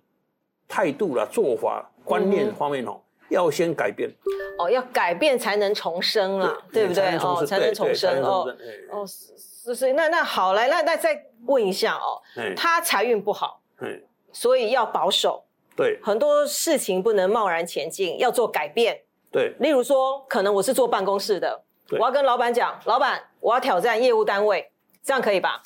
[SPEAKER 2] 态度啦、做法、观念
[SPEAKER 1] 嗯
[SPEAKER 2] 方面哦，要先改变，
[SPEAKER 1] 哦，要改变才能重生啊，对不对？哦，才能重生哦。哦，是是，那那好，来，那那再问一下哦，
[SPEAKER 2] 哎
[SPEAKER 1] 他财运不好，
[SPEAKER 2] 哎，
[SPEAKER 1] 所以要保守，
[SPEAKER 2] 对
[SPEAKER 1] 很多事情不能贸然前进，要做改变。
[SPEAKER 2] 对
[SPEAKER 1] 例如说，可能我是坐办公室的，我要跟老板讲，老板，我要挑战业务单位，这样可以吧？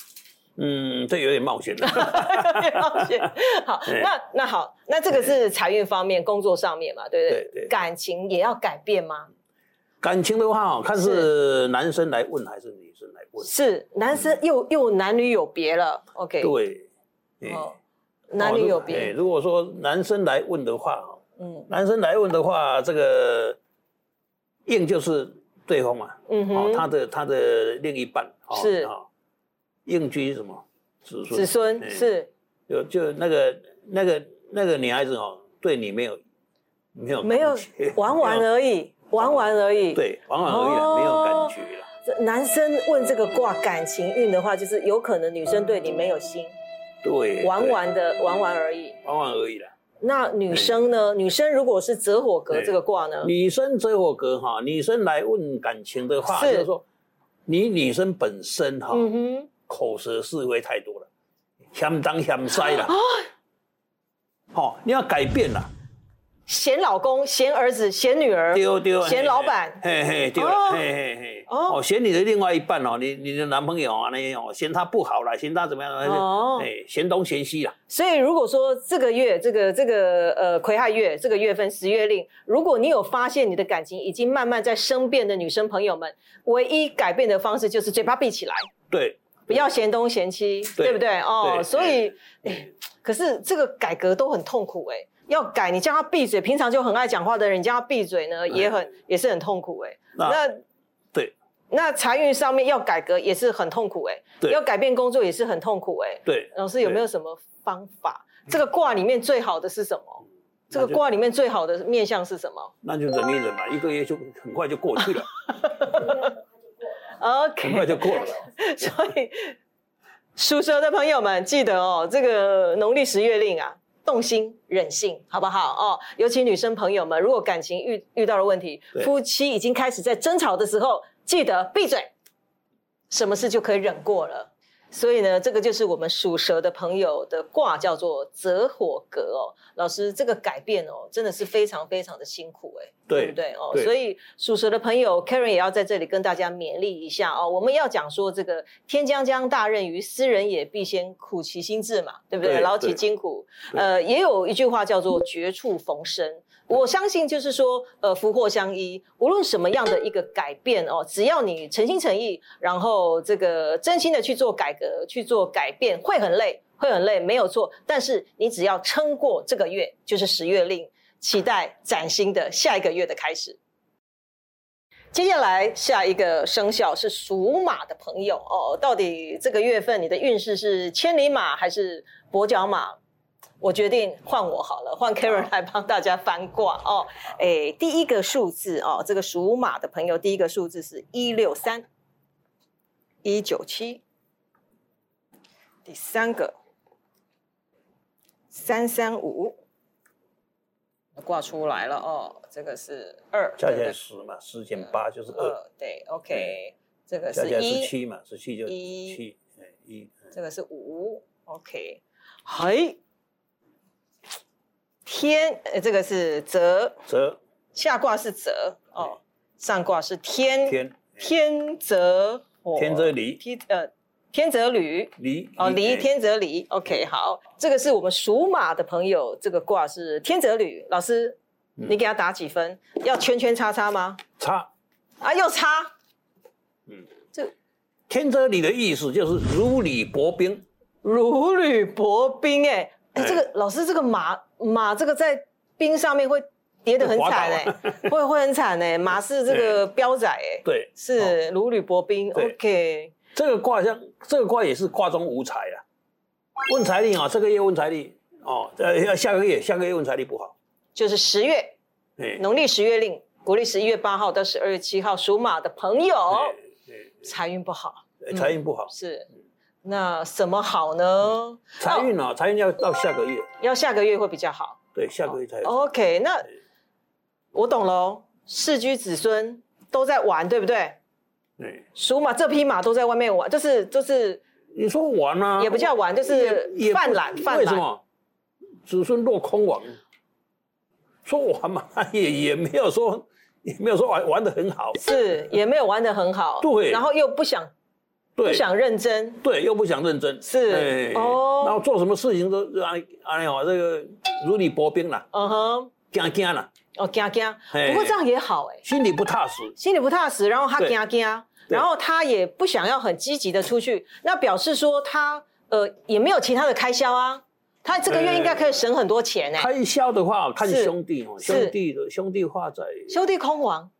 [SPEAKER 2] 嗯，这有点冒险了。
[SPEAKER 1] 冒险好，那那好，那这个是财运方面、工作上面嘛，对不对？
[SPEAKER 2] 对对
[SPEAKER 1] 感情也要改变吗？
[SPEAKER 2] 感情的话哦，看是男生来问还是女生来问。
[SPEAKER 1] 是，男生又又男女有别了，OK？
[SPEAKER 2] 对，哎
[SPEAKER 1] 哦，男女有
[SPEAKER 2] 哎
[SPEAKER 1] 别，
[SPEAKER 2] 如果说男生来问的话哦，
[SPEAKER 1] 嗯
[SPEAKER 2] 男生来问的话，这个硬就是对方嘛，哦，
[SPEAKER 1] 嗯哼，
[SPEAKER 2] 他的他的另一半哦
[SPEAKER 1] 是
[SPEAKER 2] 哦应居是什么子孙？
[SPEAKER 1] 子孙
[SPEAKER 2] 哎
[SPEAKER 1] 是
[SPEAKER 2] 就就那个那个那个女孩子哦，对你没有没有
[SPEAKER 1] 没有 玩玩而已，玩玩而已。，
[SPEAKER 2] 对玩玩而已没有感觉了。
[SPEAKER 1] 这男生问这个卦感情运的话，就是有可能女生对你没有心，
[SPEAKER 2] 对，
[SPEAKER 1] 玩玩的玩玩而已。
[SPEAKER 2] 玩玩而已啦。
[SPEAKER 1] 那女生呢？女生如果是择火格
[SPEAKER 2] 对
[SPEAKER 1] 这个卦呢？
[SPEAKER 2] 女生择火格哈，女生来问感情的话，
[SPEAKER 1] 是
[SPEAKER 2] 就是说你女生本身哈，
[SPEAKER 1] 嗯哼，
[SPEAKER 2] 口舌是非太多了，嫌东嫌西了。
[SPEAKER 1] 啊。
[SPEAKER 2] 好，你要改变了，
[SPEAKER 1] 嫌老公、嫌儿子、嫌女儿，
[SPEAKER 2] 丢丢，
[SPEAKER 1] 嫌老板。
[SPEAKER 2] 嘿嘿对
[SPEAKER 1] 哦
[SPEAKER 2] 了，嘿嘿嘿，
[SPEAKER 1] 哦。
[SPEAKER 2] 哦，嫌你的另外一半哦，你你的男朋友啊那些哦，嫌他不好了，嫌他怎么样
[SPEAKER 1] 哦。
[SPEAKER 2] 哎，嫌东嫌西啦，
[SPEAKER 1] 所以如果说这个月这个这个呃癸亥月这个月份十月令，如果你有发现你的感情已经慢慢在生变的女生朋友们，唯一改变的方式就是嘴巴闭起来，
[SPEAKER 2] 对，
[SPEAKER 1] 不要嫌东嫌西，对
[SPEAKER 2] 对
[SPEAKER 1] 不对？哦，所以哎，可是这个改革都很痛苦哎。要改，你叫他闭嘴。平常就很爱讲话的人，你叫他闭嘴呢，也很也是很痛苦哎。
[SPEAKER 2] 那
[SPEAKER 1] 那
[SPEAKER 2] 对
[SPEAKER 1] 那财运上面要改革也是很痛苦哎，
[SPEAKER 2] 对
[SPEAKER 1] 要改变工作也是很痛苦哎。
[SPEAKER 2] 对，
[SPEAKER 1] 老师有没有什么方法？这个卦里面最好的是什么？这个卦里面最好的面相是什么
[SPEAKER 2] 那就忍一忍嘛，一个月就很快就过去了，很快就过了。
[SPEAKER 1] 所以属蛇的朋友们记得哦，这个农历十月令啊，动心忍性，好不好哦？尤其女生朋友们，如果感情遇遇到了问题，夫妻已经开始在争吵的时候，记得闭嘴，什么事就可以忍过了。所以呢，这个就是我们属蛇的朋友的卦，叫做泽火格哦。老师，这个改变哦，真的是非常非常的辛苦哎，
[SPEAKER 2] 对
[SPEAKER 1] 不对哦？
[SPEAKER 2] 对
[SPEAKER 1] 所以属蛇的朋友，Karen 也要在这里跟大家勉励一下哦。我们要讲说，这个天将降大任于斯人也，必先苦其心志嘛，对不对？
[SPEAKER 2] 对
[SPEAKER 1] 劳其筋骨。呃，也有一句话叫做绝处逢生。我相信就是说，呃，福祸相依，无论什么样的一个改变哦，只要你诚心诚意，然后这个真心的去做改革、去做改变，会很累，会很累，没有错。但是你只要撑过这个月，就是十月令，期待崭新的下一个月的开始。接下来下一个生肖是属马的朋友哦，到底这个月份你的运势是千里马还是跛脚马？我决定换我好了，换 Karen 来帮大家翻卦哦。哎，第一个数字哦，这个属马的朋友，第一个数字是一六三一九七，第三个三三五，挂出来了哦，这个是二，
[SPEAKER 2] 加起来十嘛，十减八就是二，
[SPEAKER 1] 二，对，OK，这个是一，
[SPEAKER 2] 七嘛，十七就
[SPEAKER 1] 一
[SPEAKER 2] 七，哎一，
[SPEAKER 1] 这个是五，OK，嘿，天，呃，这个是泽，
[SPEAKER 2] 泽
[SPEAKER 1] 下卦是泽哦，上卦是天，
[SPEAKER 2] 天
[SPEAKER 1] 天泽，哦
[SPEAKER 2] 天泽离
[SPEAKER 1] 天呃天泽履。
[SPEAKER 2] 离
[SPEAKER 1] 哦，离
[SPEAKER 2] 哎
[SPEAKER 1] 天泽离，OK，好，这个是我们属马的朋友，这个卦是天泽履。老师，
[SPEAKER 2] 嗯。
[SPEAKER 1] 你给他打几分？要圈圈叉叉吗？
[SPEAKER 2] 叉。
[SPEAKER 1] 啊，又叉，嗯，这。
[SPEAKER 2] 天泽履的意思就是如履薄冰，
[SPEAKER 1] 如履薄冰、哎，这个老师，这个马马这个在冰上面会跌得很惨哎、
[SPEAKER 2] 会
[SPEAKER 1] 会会很惨哎、马是这个标仔哎、
[SPEAKER 2] 对，哦
[SPEAKER 1] 是如履薄冰，OK，
[SPEAKER 2] 这个卦像，这个卦也是卦中无财啊。问财力啊，这个月问财力哦，呃，下个月下个月问财力不好，
[SPEAKER 1] 就是十月
[SPEAKER 2] 哎，
[SPEAKER 1] 农历十月令，国历十一月八号到十二月七号属马的朋友
[SPEAKER 2] 哎
[SPEAKER 1] 财运不好，
[SPEAKER 2] 哎财运不好，
[SPEAKER 1] 是。那什么好呢？
[SPEAKER 2] 财运啊，财运要到下个月，
[SPEAKER 1] 要下个月会比较好。
[SPEAKER 2] 对，下个月才有。
[SPEAKER 1] OK，那我懂喽。世居子孙都在玩，对不对？
[SPEAKER 2] 对，
[SPEAKER 1] 属马这匹马都在外面玩，就是就是
[SPEAKER 2] 你说玩啊，
[SPEAKER 1] 也不叫玩，就是泛滥泛滥。
[SPEAKER 2] 为什么？子孙落空亡，说玩嘛，也也没有说也没有说玩玩的很好，
[SPEAKER 1] 是也没有玩的很好，
[SPEAKER 2] 对。
[SPEAKER 1] 然后又不想
[SPEAKER 2] 对。
[SPEAKER 1] 不想认真，
[SPEAKER 2] 对，又不想认真，
[SPEAKER 1] 是
[SPEAKER 2] 哎
[SPEAKER 1] 哦。
[SPEAKER 2] 然后做什么事情都安安尼哦，这个如履薄冰啦，
[SPEAKER 1] 嗯哼，
[SPEAKER 2] 惊惊啦，
[SPEAKER 1] 哦惊惊。
[SPEAKER 2] 嘿。
[SPEAKER 1] 不过这样也好哎，
[SPEAKER 2] 心里不踏实，
[SPEAKER 1] 心里不踏实，然后他
[SPEAKER 2] 对。
[SPEAKER 1] 惊惊，
[SPEAKER 2] 对。
[SPEAKER 1] 然后他也不想要很积极的出去，那表示说他呃也没有其他的开销啊，他这个月应该可以省很多钱哎。
[SPEAKER 2] 开销的话看兄弟哦，兄弟的兄弟化在
[SPEAKER 1] 兄弟空亡，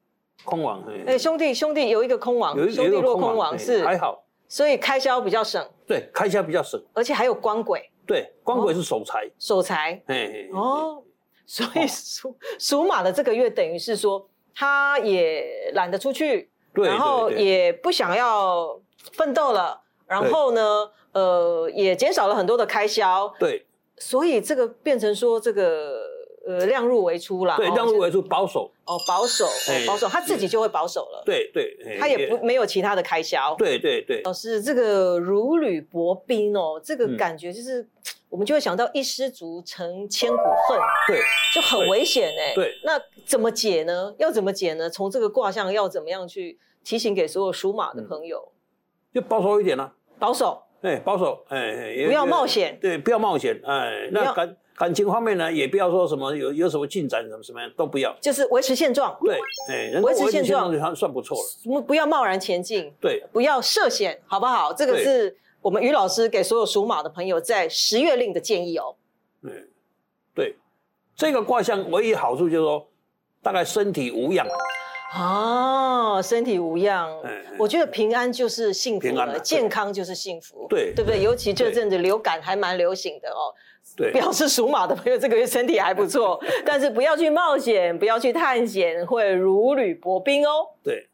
[SPEAKER 2] 空亡，
[SPEAKER 1] 哎，兄弟兄弟有一个空亡
[SPEAKER 2] 有，一
[SPEAKER 1] 兄弟落空亡
[SPEAKER 2] 哎
[SPEAKER 1] 是，
[SPEAKER 2] 还好，
[SPEAKER 1] 所以开销比较省，
[SPEAKER 2] 对，开销比较省，
[SPEAKER 1] 而且还有光鬼。
[SPEAKER 2] 对，光鬼是守财，
[SPEAKER 1] 守财。
[SPEAKER 2] 嘿嘿，
[SPEAKER 1] 哦，所以属属马的这个月等于是说他也懒得出去，
[SPEAKER 2] 对
[SPEAKER 1] 然后
[SPEAKER 2] 对对。
[SPEAKER 1] 也不想要奋斗了，然后呢，呃，也减少了很多的开销，
[SPEAKER 2] 对。
[SPEAKER 1] 所以这个变成说这个呃量入为出啦，
[SPEAKER 2] 对，
[SPEAKER 1] 哦
[SPEAKER 2] 让入为出保守，
[SPEAKER 1] 哦保守哦
[SPEAKER 2] 哎
[SPEAKER 1] 保守，他自己就会保守了，
[SPEAKER 2] 对对，嘿
[SPEAKER 1] 他也不没有其他的开销，
[SPEAKER 2] 对对对，
[SPEAKER 1] 老师，这个如履薄冰哦，这个
[SPEAKER 2] 嗯。
[SPEAKER 1] 感觉就是、我们就会想到一失足成千古恨，
[SPEAKER 2] 对
[SPEAKER 1] 就很危险哎。
[SPEAKER 2] 对
[SPEAKER 1] 那怎么解呢？要怎么解呢？从这个卦象要怎么样去提醒给所有属马的朋友？
[SPEAKER 2] 就保守一点啦，
[SPEAKER 1] 保守，
[SPEAKER 2] 哎，保守，哎
[SPEAKER 1] 不要冒险
[SPEAKER 2] 对，不要冒险，哎，那感感情方面呢，也不要说什么有有什么进展，什么什么样都不要，
[SPEAKER 1] 就是维持现状，
[SPEAKER 2] 对，哎，
[SPEAKER 1] 维持现状
[SPEAKER 2] 就算算不错了，
[SPEAKER 1] 不不要贸然前进，
[SPEAKER 2] 对
[SPEAKER 1] 不要涉险，好不好？这个是我们于老师给所有属马的朋友在十月令的建议哦。
[SPEAKER 2] 嗯，对，这个卦象唯一好处就是说，大概身体无恙，
[SPEAKER 1] 哦，身体无恙我觉得平安就是幸福了，健康就是幸福，
[SPEAKER 2] 对
[SPEAKER 1] 对不对？尤其这
[SPEAKER 2] 对
[SPEAKER 1] 阵子流感还蛮流行的哦。
[SPEAKER 2] 对，
[SPEAKER 1] 表示属马的朋友这个月身体还不错，但是不要去冒险，不要去探险，会如履薄冰哦。
[SPEAKER 2] 对，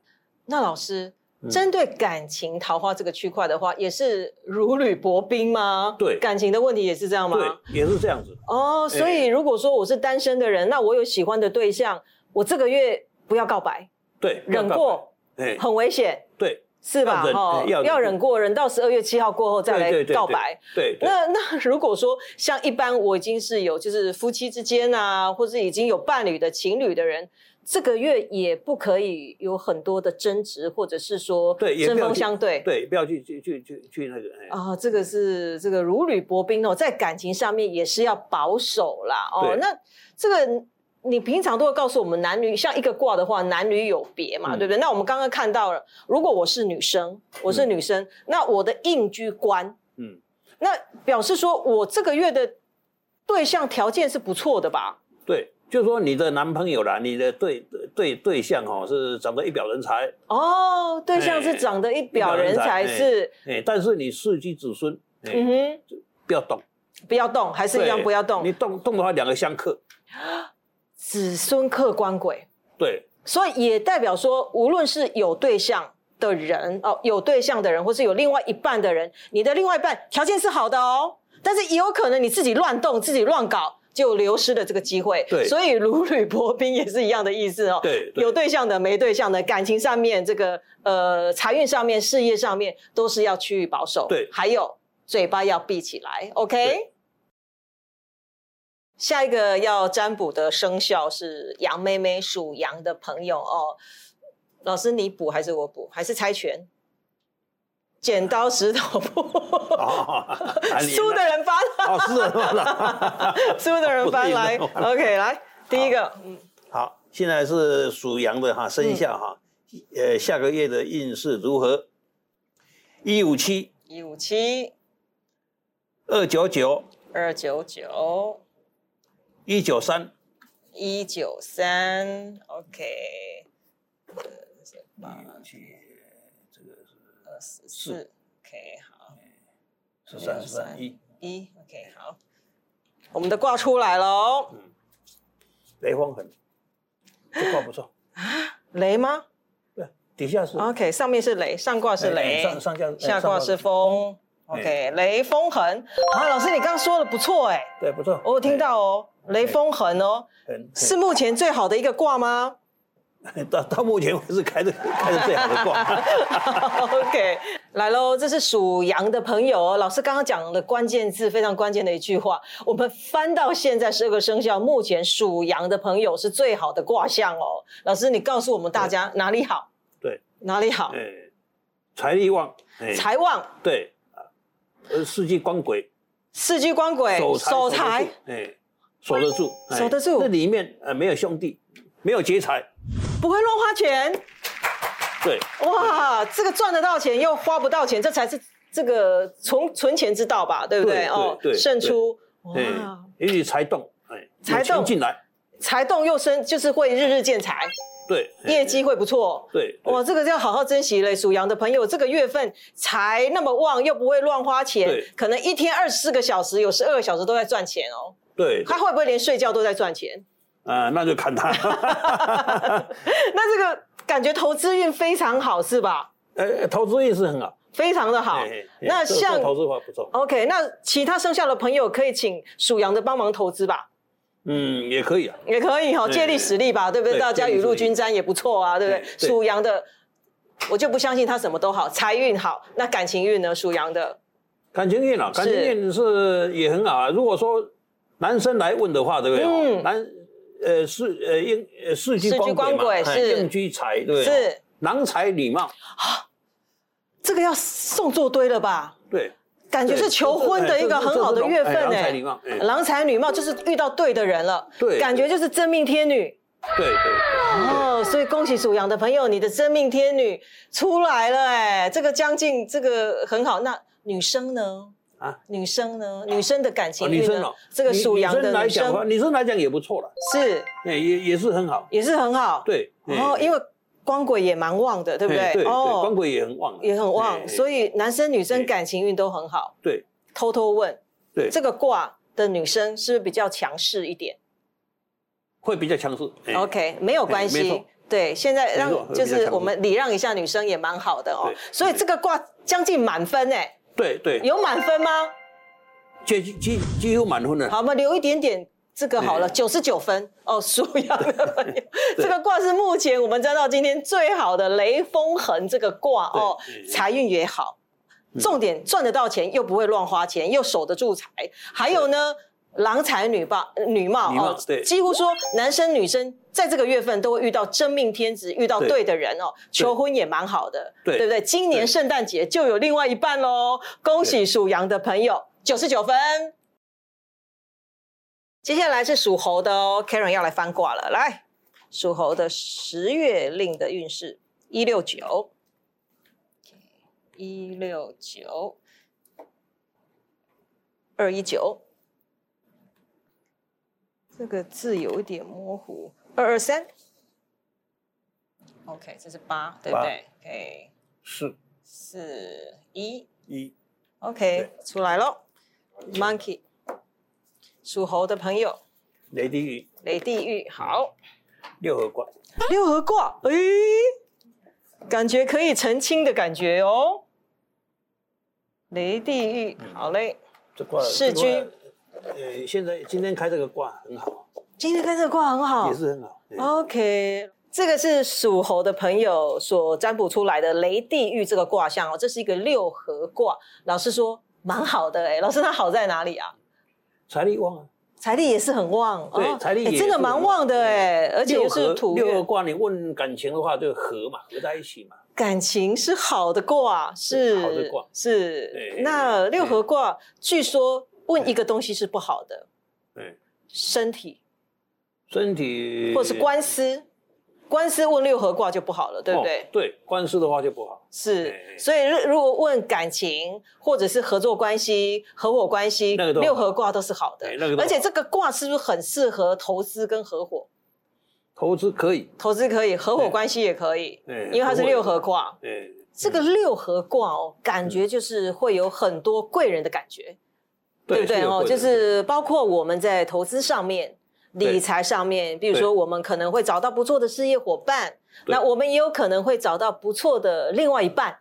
[SPEAKER 1] 那老师，
[SPEAKER 2] 嗯
[SPEAKER 1] 针对感情桃花这个区块的话，也是如履薄冰吗？
[SPEAKER 2] 对。
[SPEAKER 1] 感情的问题也是这样吗？
[SPEAKER 2] 对，也是这样子，
[SPEAKER 1] 哦，所以如果说我是单身的人，那我有喜欢的对象，我这个月不要告白，
[SPEAKER 2] 对，
[SPEAKER 1] 忍过，
[SPEAKER 2] 白，哎，
[SPEAKER 1] 很危险，
[SPEAKER 2] 对，
[SPEAKER 1] 是吧？哦
[SPEAKER 2] 哎要忍
[SPEAKER 1] 要忍过，忍到十二月七号过后再来
[SPEAKER 2] 对对对
[SPEAKER 1] 告白。
[SPEAKER 2] 对对，
[SPEAKER 1] 那 那如果说像一般我已经是有就是夫妻之间啊，或是已经有伴侣的情侣的人，这个月也不可以有很多的争执，或者是说针
[SPEAKER 2] 对也不要去
[SPEAKER 1] 锋相对。
[SPEAKER 2] 对，不要去去去去去那个，哎
[SPEAKER 1] 啊、这个是这个如履薄冰哦，在感情上面也是要保守啦哦。那这个你平常都会告诉我们男女，像一个卦的话，男女有别嘛，
[SPEAKER 2] 嗯
[SPEAKER 1] 对不对？那我们刚刚看到了，如果我是女生，我是女生，那我的应居官，
[SPEAKER 2] 嗯，
[SPEAKER 1] 那表示说我这个月的对象条件是不错的吧？
[SPEAKER 2] 对，就是说你的男朋友啦，你的对对对象哦是长得一表人才，
[SPEAKER 1] 哦，对象是长得一表人才，
[SPEAKER 2] 哎
[SPEAKER 1] 是，
[SPEAKER 2] 哎，但是你世居子孙，哎，
[SPEAKER 1] 嗯哼，
[SPEAKER 2] 不要动，
[SPEAKER 1] 不要动，还是一样不要动
[SPEAKER 2] 你。动动的话，两个相克。
[SPEAKER 1] 子孙克官鬼，
[SPEAKER 2] 对
[SPEAKER 1] 所以也代表说，无论是有对象的人哦，有对象的人，或是有另外一半的人，你的另外一半条件是好的哦，但是也有可能你自己乱动、自己乱搞。就流失了这个机会，
[SPEAKER 2] 对
[SPEAKER 1] 所以如履薄冰也是一样的意思哦。
[SPEAKER 2] 对对
[SPEAKER 1] 有对象的、没对象的，感情上面、这个呃财运上面、事业上面，都是要趋于保守。
[SPEAKER 2] 对
[SPEAKER 1] 还有嘴巴要闭起来，OK。下一个要占卜的生肖是羊妹妹，属羊的朋友哦。老师，你补还是我补？还是猜拳？剪刀石头布，
[SPEAKER 2] 哦，
[SPEAKER 1] 输的人翻，
[SPEAKER 2] 哦是的，
[SPEAKER 1] 输的人翻来。OK，来第一个，嗯，
[SPEAKER 2] 好，现在是属羊的哈生肖哈，呃，下个月的运势如何？一五七。
[SPEAKER 1] 一五七。
[SPEAKER 2] 二九九。
[SPEAKER 1] 二九九。
[SPEAKER 2] 一九三，
[SPEAKER 1] 一九三，OK，
[SPEAKER 2] 这个是
[SPEAKER 1] 二十四，OK，好，
[SPEAKER 2] 十三十三一。
[SPEAKER 1] 一，OK，好，我们的卦出来了哦，
[SPEAKER 2] 雷风痕，这卦不错，
[SPEAKER 1] 雷吗？
[SPEAKER 2] 对，底下是
[SPEAKER 1] ？OK，上面是雷，上卦是
[SPEAKER 2] 哎
[SPEAKER 1] 雷，
[SPEAKER 2] 上上下
[SPEAKER 1] 下卦是风。OK，雷风痕。啊，老师你刚刚说的不错哎，
[SPEAKER 2] 对不错，
[SPEAKER 1] 我有听到哦，雷风痕哦，是目前最好的一个卦吗？
[SPEAKER 2] 很 到到目前为止开的 开的最好的卦？
[SPEAKER 1] OK，来喽，这是属羊的朋友哦。老师刚刚讲的关键字非常关键的一句话，我们翻到现在十二个生肖，目前属羊的朋友是最好的卦象哦。老师，你告诉我们大家哪里好？
[SPEAKER 2] 对，
[SPEAKER 1] 哪里好？
[SPEAKER 2] 哎，财力旺，哎，
[SPEAKER 1] 财旺，
[SPEAKER 2] 对，呃，四季光轨，
[SPEAKER 1] 四季光轨，
[SPEAKER 2] 守
[SPEAKER 1] 守财
[SPEAKER 2] 财，，哎，守得住，哎
[SPEAKER 1] 守得住
[SPEAKER 2] 这里面呃没有兄弟，没有劫财，
[SPEAKER 1] 不会乱花钱。
[SPEAKER 2] 对，
[SPEAKER 1] 哇，这个赚得到钱又花不到钱，这才是这个存存钱之道吧，对不对？哦，
[SPEAKER 2] 对对
[SPEAKER 1] 胜出
[SPEAKER 2] 哎
[SPEAKER 1] 哇，，
[SPEAKER 2] 因为财动，哎，
[SPEAKER 1] 财动
[SPEAKER 2] 进来，
[SPEAKER 1] 财动又生，就是会日日见财，
[SPEAKER 2] 对，哎
[SPEAKER 1] 业绩会不错。
[SPEAKER 2] 对，
[SPEAKER 1] 哇，这个要好好珍惜嘞！属羊的朋友，这个月份财那么旺，又不会乱花钱，可能一天二十四个小时，有十二个小时都在赚钱哦。
[SPEAKER 2] 对，
[SPEAKER 1] 他会不会连睡觉都在赚钱？
[SPEAKER 2] 啊，那就看他，
[SPEAKER 1] 那这个感觉投资运非常好，是吧？
[SPEAKER 2] 呃，投资运是很好，
[SPEAKER 1] 非常的好那像
[SPEAKER 2] 投资法不错
[SPEAKER 1] ，OK，那其他剩下的朋友可以请属羊的帮忙投资吧，
[SPEAKER 2] 嗯，也可以啊，
[SPEAKER 1] 也可以哈，
[SPEAKER 2] 对
[SPEAKER 1] 借力使力吧，对不对？
[SPEAKER 2] 对
[SPEAKER 1] 大家雨露均沾也不错啊，对不对？
[SPEAKER 2] 对
[SPEAKER 1] 属羊的，我就不相信他什么都好，财运好，那感情运呢？属羊的，
[SPEAKER 2] 感情运啊，感情运是也很好啊。如果说男生来问的话，对不对？
[SPEAKER 1] 嗯
[SPEAKER 2] 哦男呃是呃应呃四季
[SPEAKER 1] 光
[SPEAKER 2] 光鬼
[SPEAKER 1] 是。
[SPEAKER 2] 应居财，对？
[SPEAKER 1] 是。
[SPEAKER 2] 郎才女貌，
[SPEAKER 1] 这个要送做堆了吧？
[SPEAKER 2] 对，
[SPEAKER 1] 感觉是求婚的一个很好的月份
[SPEAKER 2] 哎郎才
[SPEAKER 1] 哎
[SPEAKER 2] 女貌，哎。
[SPEAKER 1] 郎才女貌就是遇到对的人了，
[SPEAKER 2] 对
[SPEAKER 1] 感觉就是真命天女。
[SPEAKER 2] 对对。
[SPEAKER 1] 哦，所以恭喜属羊的朋友，你的真命天女出来了哎，这个将近这个很好。那女生呢？
[SPEAKER 2] 啊，
[SPEAKER 1] 女生呢？女生的感情
[SPEAKER 2] 哦，
[SPEAKER 1] 运呢？
[SPEAKER 2] 女生哦，
[SPEAKER 1] 这个属羊的女
[SPEAKER 2] 女生来讲的话，女生来讲也不错了，
[SPEAKER 1] 是
[SPEAKER 2] 哎，也也是很好，
[SPEAKER 1] 也是很好。
[SPEAKER 2] 对，
[SPEAKER 1] 哦，
[SPEAKER 2] 哎
[SPEAKER 1] 因为光鬼也蛮旺的，对不对？哦
[SPEAKER 2] 光，鬼也很旺，
[SPEAKER 1] 也很旺，所
[SPEAKER 2] 以
[SPEAKER 1] 以男生女生
[SPEAKER 2] 哎
[SPEAKER 1] 感情运都很好。
[SPEAKER 2] 对
[SPEAKER 1] 偷偷问，
[SPEAKER 2] 对，
[SPEAKER 1] 这个卦的女生是不是比较强势一点
[SPEAKER 2] 会比较强势。哎
[SPEAKER 1] ？OK，没有关系。对，现在让就是我们礼让一下女生也蛮好的哦。所以这个卦将近满分哎，
[SPEAKER 2] 对对，
[SPEAKER 1] 有满分吗？
[SPEAKER 2] 几几几乎满分了。
[SPEAKER 1] 好，嘛留一点点这个好了，九十九分哦。属羊的朋友，这个卦是目前我们占到今天最好的雷风恒这个卦哦财运也好，重点赚得到钱，又不会乱花钱，又守得住财。还有呢，郎才女貌，女貌哦，
[SPEAKER 2] 对
[SPEAKER 1] 几乎说男生女生在这个月份都会遇到真命天子，遇到
[SPEAKER 2] 对
[SPEAKER 1] 对的人哦，求婚也蛮好的，
[SPEAKER 2] 对
[SPEAKER 1] 对不对？今年
[SPEAKER 2] 对
[SPEAKER 1] 圣诞节就有另外一半喽，恭喜属羊的朋友，九十九分。接下来是属猴的哦，Karen 要来翻卦了。来，属猴的十月令的运势一六九，一六九，二一九，这个字有一点模糊，二二三。OK，这是八，对不
[SPEAKER 2] 八
[SPEAKER 1] 对？OK，
[SPEAKER 2] 四
[SPEAKER 1] 四一
[SPEAKER 2] 一
[SPEAKER 1] ，OK，出来喽。Monkey，属猴的朋友，
[SPEAKER 2] 雷地狱
[SPEAKER 1] 雷地狱，好，
[SPEAKER 2] 六合卦，
[SPEAKER 1] 六合卦，诶，感觉可以澄清的感觉哦。雷地狱，好嘞。
[SPEAKER 2] 这卦
[SPEAKER 1] 世
[SPEAKER 2] 这卦呃，现在今天开这个卦很好，
[SPEAKER 1] 今天开这个卦很好
[SPEAKER 2] 也是很好。
[SPEAKER 1] OK，这个是属猴的朋友所占卜出来的雷地狱这个卦象哦，这是一个六合卦。老师说蛮好的哎，老师他好在哪里啊？
[SPEAKER 2] 财力旺啊，
[SPEAKER 1] 财力也是很旺，
[SPEAKER 2] 对
[SPEAKER 1] 哦
[SPEAKER 2] 财力
[SPEAKER 1] 真的蛮旺的
[SPEAKER 2] 旺
[SPEAKER 1] 哎，而且又是土，
[SPEAKER 2] 六合卦，你问感情的话，就合嘛，合在一起嘛。
[SPEAKER 1] 感情是好的卦，是
[SPEAKER 2] 好的卦
[SPEAKER 1] 是。
[SPEAKER 2] 对
[SPEAKER 1] 那六合卦据说问一个东西是不好的，
[SPEAKER 2] 对，
[SPEAKER 1] 身体。
[SPEAKER 2] 身体。
[SPEAKER 1] 或者是官司，官司问六合卦就不好了，对不对？
[SPEAKER 2] 哦对，官司的话就不好。
[SPEAKER 1] 是，所以如如果问感情或者是合作关系、合伙关系，
[SPEAKER 2] 那个
[SPEAKER 1] 六合卦都是好的。
[SPEAKER 2] 那个。好。
[SPEAKER 1] 而且这个卦是不是很适合投资跟合伙？
[SPEAKER 2] 投资可以，
[SPEAKER 1] 投资可以，合伙关系也可以，
[SPEAKER 2] 对。
[SPEAKER 1] 因为它是六合卦。
[SPEAKER 2] 对，
[SPEAKER 1] 这个六合卦哦，感觉就是会有很多贵人的感觉，对不对哦？就是包括我们在投资上面、理财上面，比如
[SPEAKER 2] 对
[SPEAKER 1] 说我们可能会找到不错的事业伙伴，那我们也有可能会找到不错的另外一半，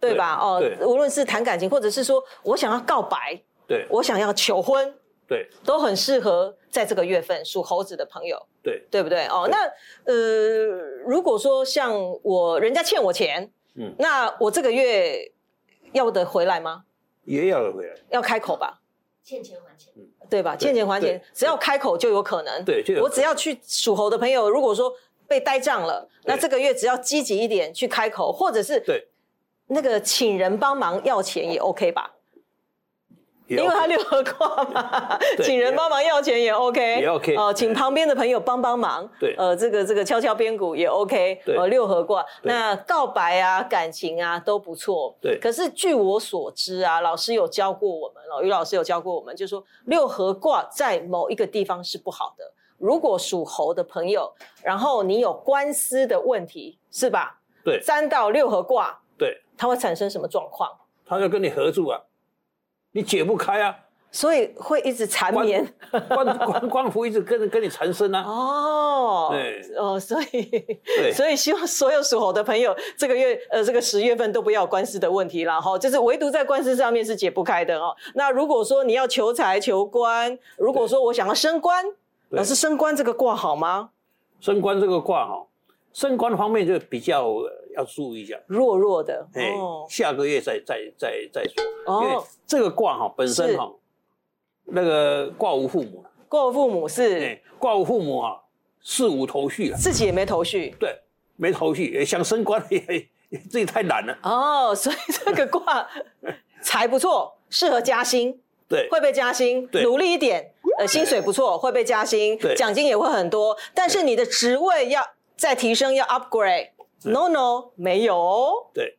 [SPEAKER 1] 对吧？哦
[SPEAKER 2] 对，
[SPEAKER 1] 无论是谈感情，或者是说我想要告白，
[SPEAKER 2] 对
[SPEAKER 1] 我想要求婚，
[SPEAKER 2] 对
[SPEAKER 1] 都很适合在这个月份属猴子的朋友，
[SPEAKER 2] 对，
[SPEAKER 1] 对不对？哦，那呃，如果说像我人家欠我钱，
[SPEAKER 2] 嗯
[SPEAKER 1] 那我这个月要得回来吗？
[SPEAKER 2] 也要得回来。
[SPEAKER 1] 要开口吧，
[SPEAKER 3] 欠钱还钱，
[SPEAKER 1] 对吧？欠钱还钱，只要开口就有可能。
[SPEAKER 2] 对就
[SPEAKER 1] 我只要去属猴的朋友，如果说被呆账了，那这个月只要积极一点去开口，或者是
[SPEAKER 2] 对，
[SPEAKER 1] 那个请人帮忙要钱也 OK 吧？
[SPEAKER 2] 也
[SPEAKER 1] 因为他六合卦嘛，
[SPEAKER 2] 对
[SPEAKER 1] 请人帮忙要钱也 OK，
[SPEAKER 2] 也 OK
[SPEAKER 1] 哦，请旁边的朋友帮帮忙，
[SPEAKER 2] 对。
[SPEAKER 1] 呃，这个这个敲敲边鼓也 OK，
[SPEAKER 2] 对。
[SPEAKER 1] 呃，六合卦，那告白啊、感情啊都不错，
[SPEAKER 2] 对。
[SPEAKER 1] 可是据我所知啊，老师有教过我们，老，于老师有教过我们，就说六合卦在某一个地方是不好的。如果属猴的朋友，然后你有官司的问题，是吧？
[SPEAKER 2] 对。
[SPEAKER 1] 沾到六合卦，
[SPEAKER 2] 对，
[SPEAKER 1] 它会产生什么状况？
[SPEAKER 2] 他要跟你合住啊，你解不开啊，
[SPEAKER 1] 所以会一直缠
[SPEAKER 2] 官
[SPEAKER 1] 绵。
[SPEAKER 2] 官官官府一直跟跟你缠身啊。
[SPEAKER 1] 哦，
[SPEAKER 2] 对
[SPEAKER 1] 哦，所以
[SPEAKER 2] 对
[SPEAKER 1] 所以希望所有属猴的朋友，这个月呃这个十月份都不要有官司的问题啦，哈，就是唯独在官司上面是解不开的哦。那如果说你要求财求官，如果说我想要升官，
[SPEAKER 2] 对
[SPEAKER 1] 老师升官这个卦好吗？
[SPEAKER 2] 升官这个卦哈，升官方面就比较呃要注意一下。
[SPEAKER 1] 弱弱的
[SPEAKER 2] 哎
[SPEAKER 1] 哦，
[SPEAKER 2] 下个月再再再再说，因为
[SPEAKER 1] 哦，
[SPEAKER 2] 这个卦哈本身哈，那个卦无父母，
[SPEAKER 1] 卦无父母是。
[SPEAKER 2] 哎，卦无父母啊，事无头绪啊，
[SPEAKER 1] 自己也没头绪。
[SPEAKER 2] 对，没头绪，想升官也也自己太懒了，
[SPEAKER 1] 哦，所以这个卦财不错，适合加薪。
[SPEAKER 2] 对。
[SPEAKER 1] 会被加薪，
[SPEAKER 2] 对。
[SPEAKER 1] 努力一点，呃，薪水不错，会被加薪，
[SPEAKER 2] 对。
[SPEAKER 1] 奖金也会很多，但是你的职位要再提升，要 upgrade。No no，没有哦。
[SPEAKER 2] 对，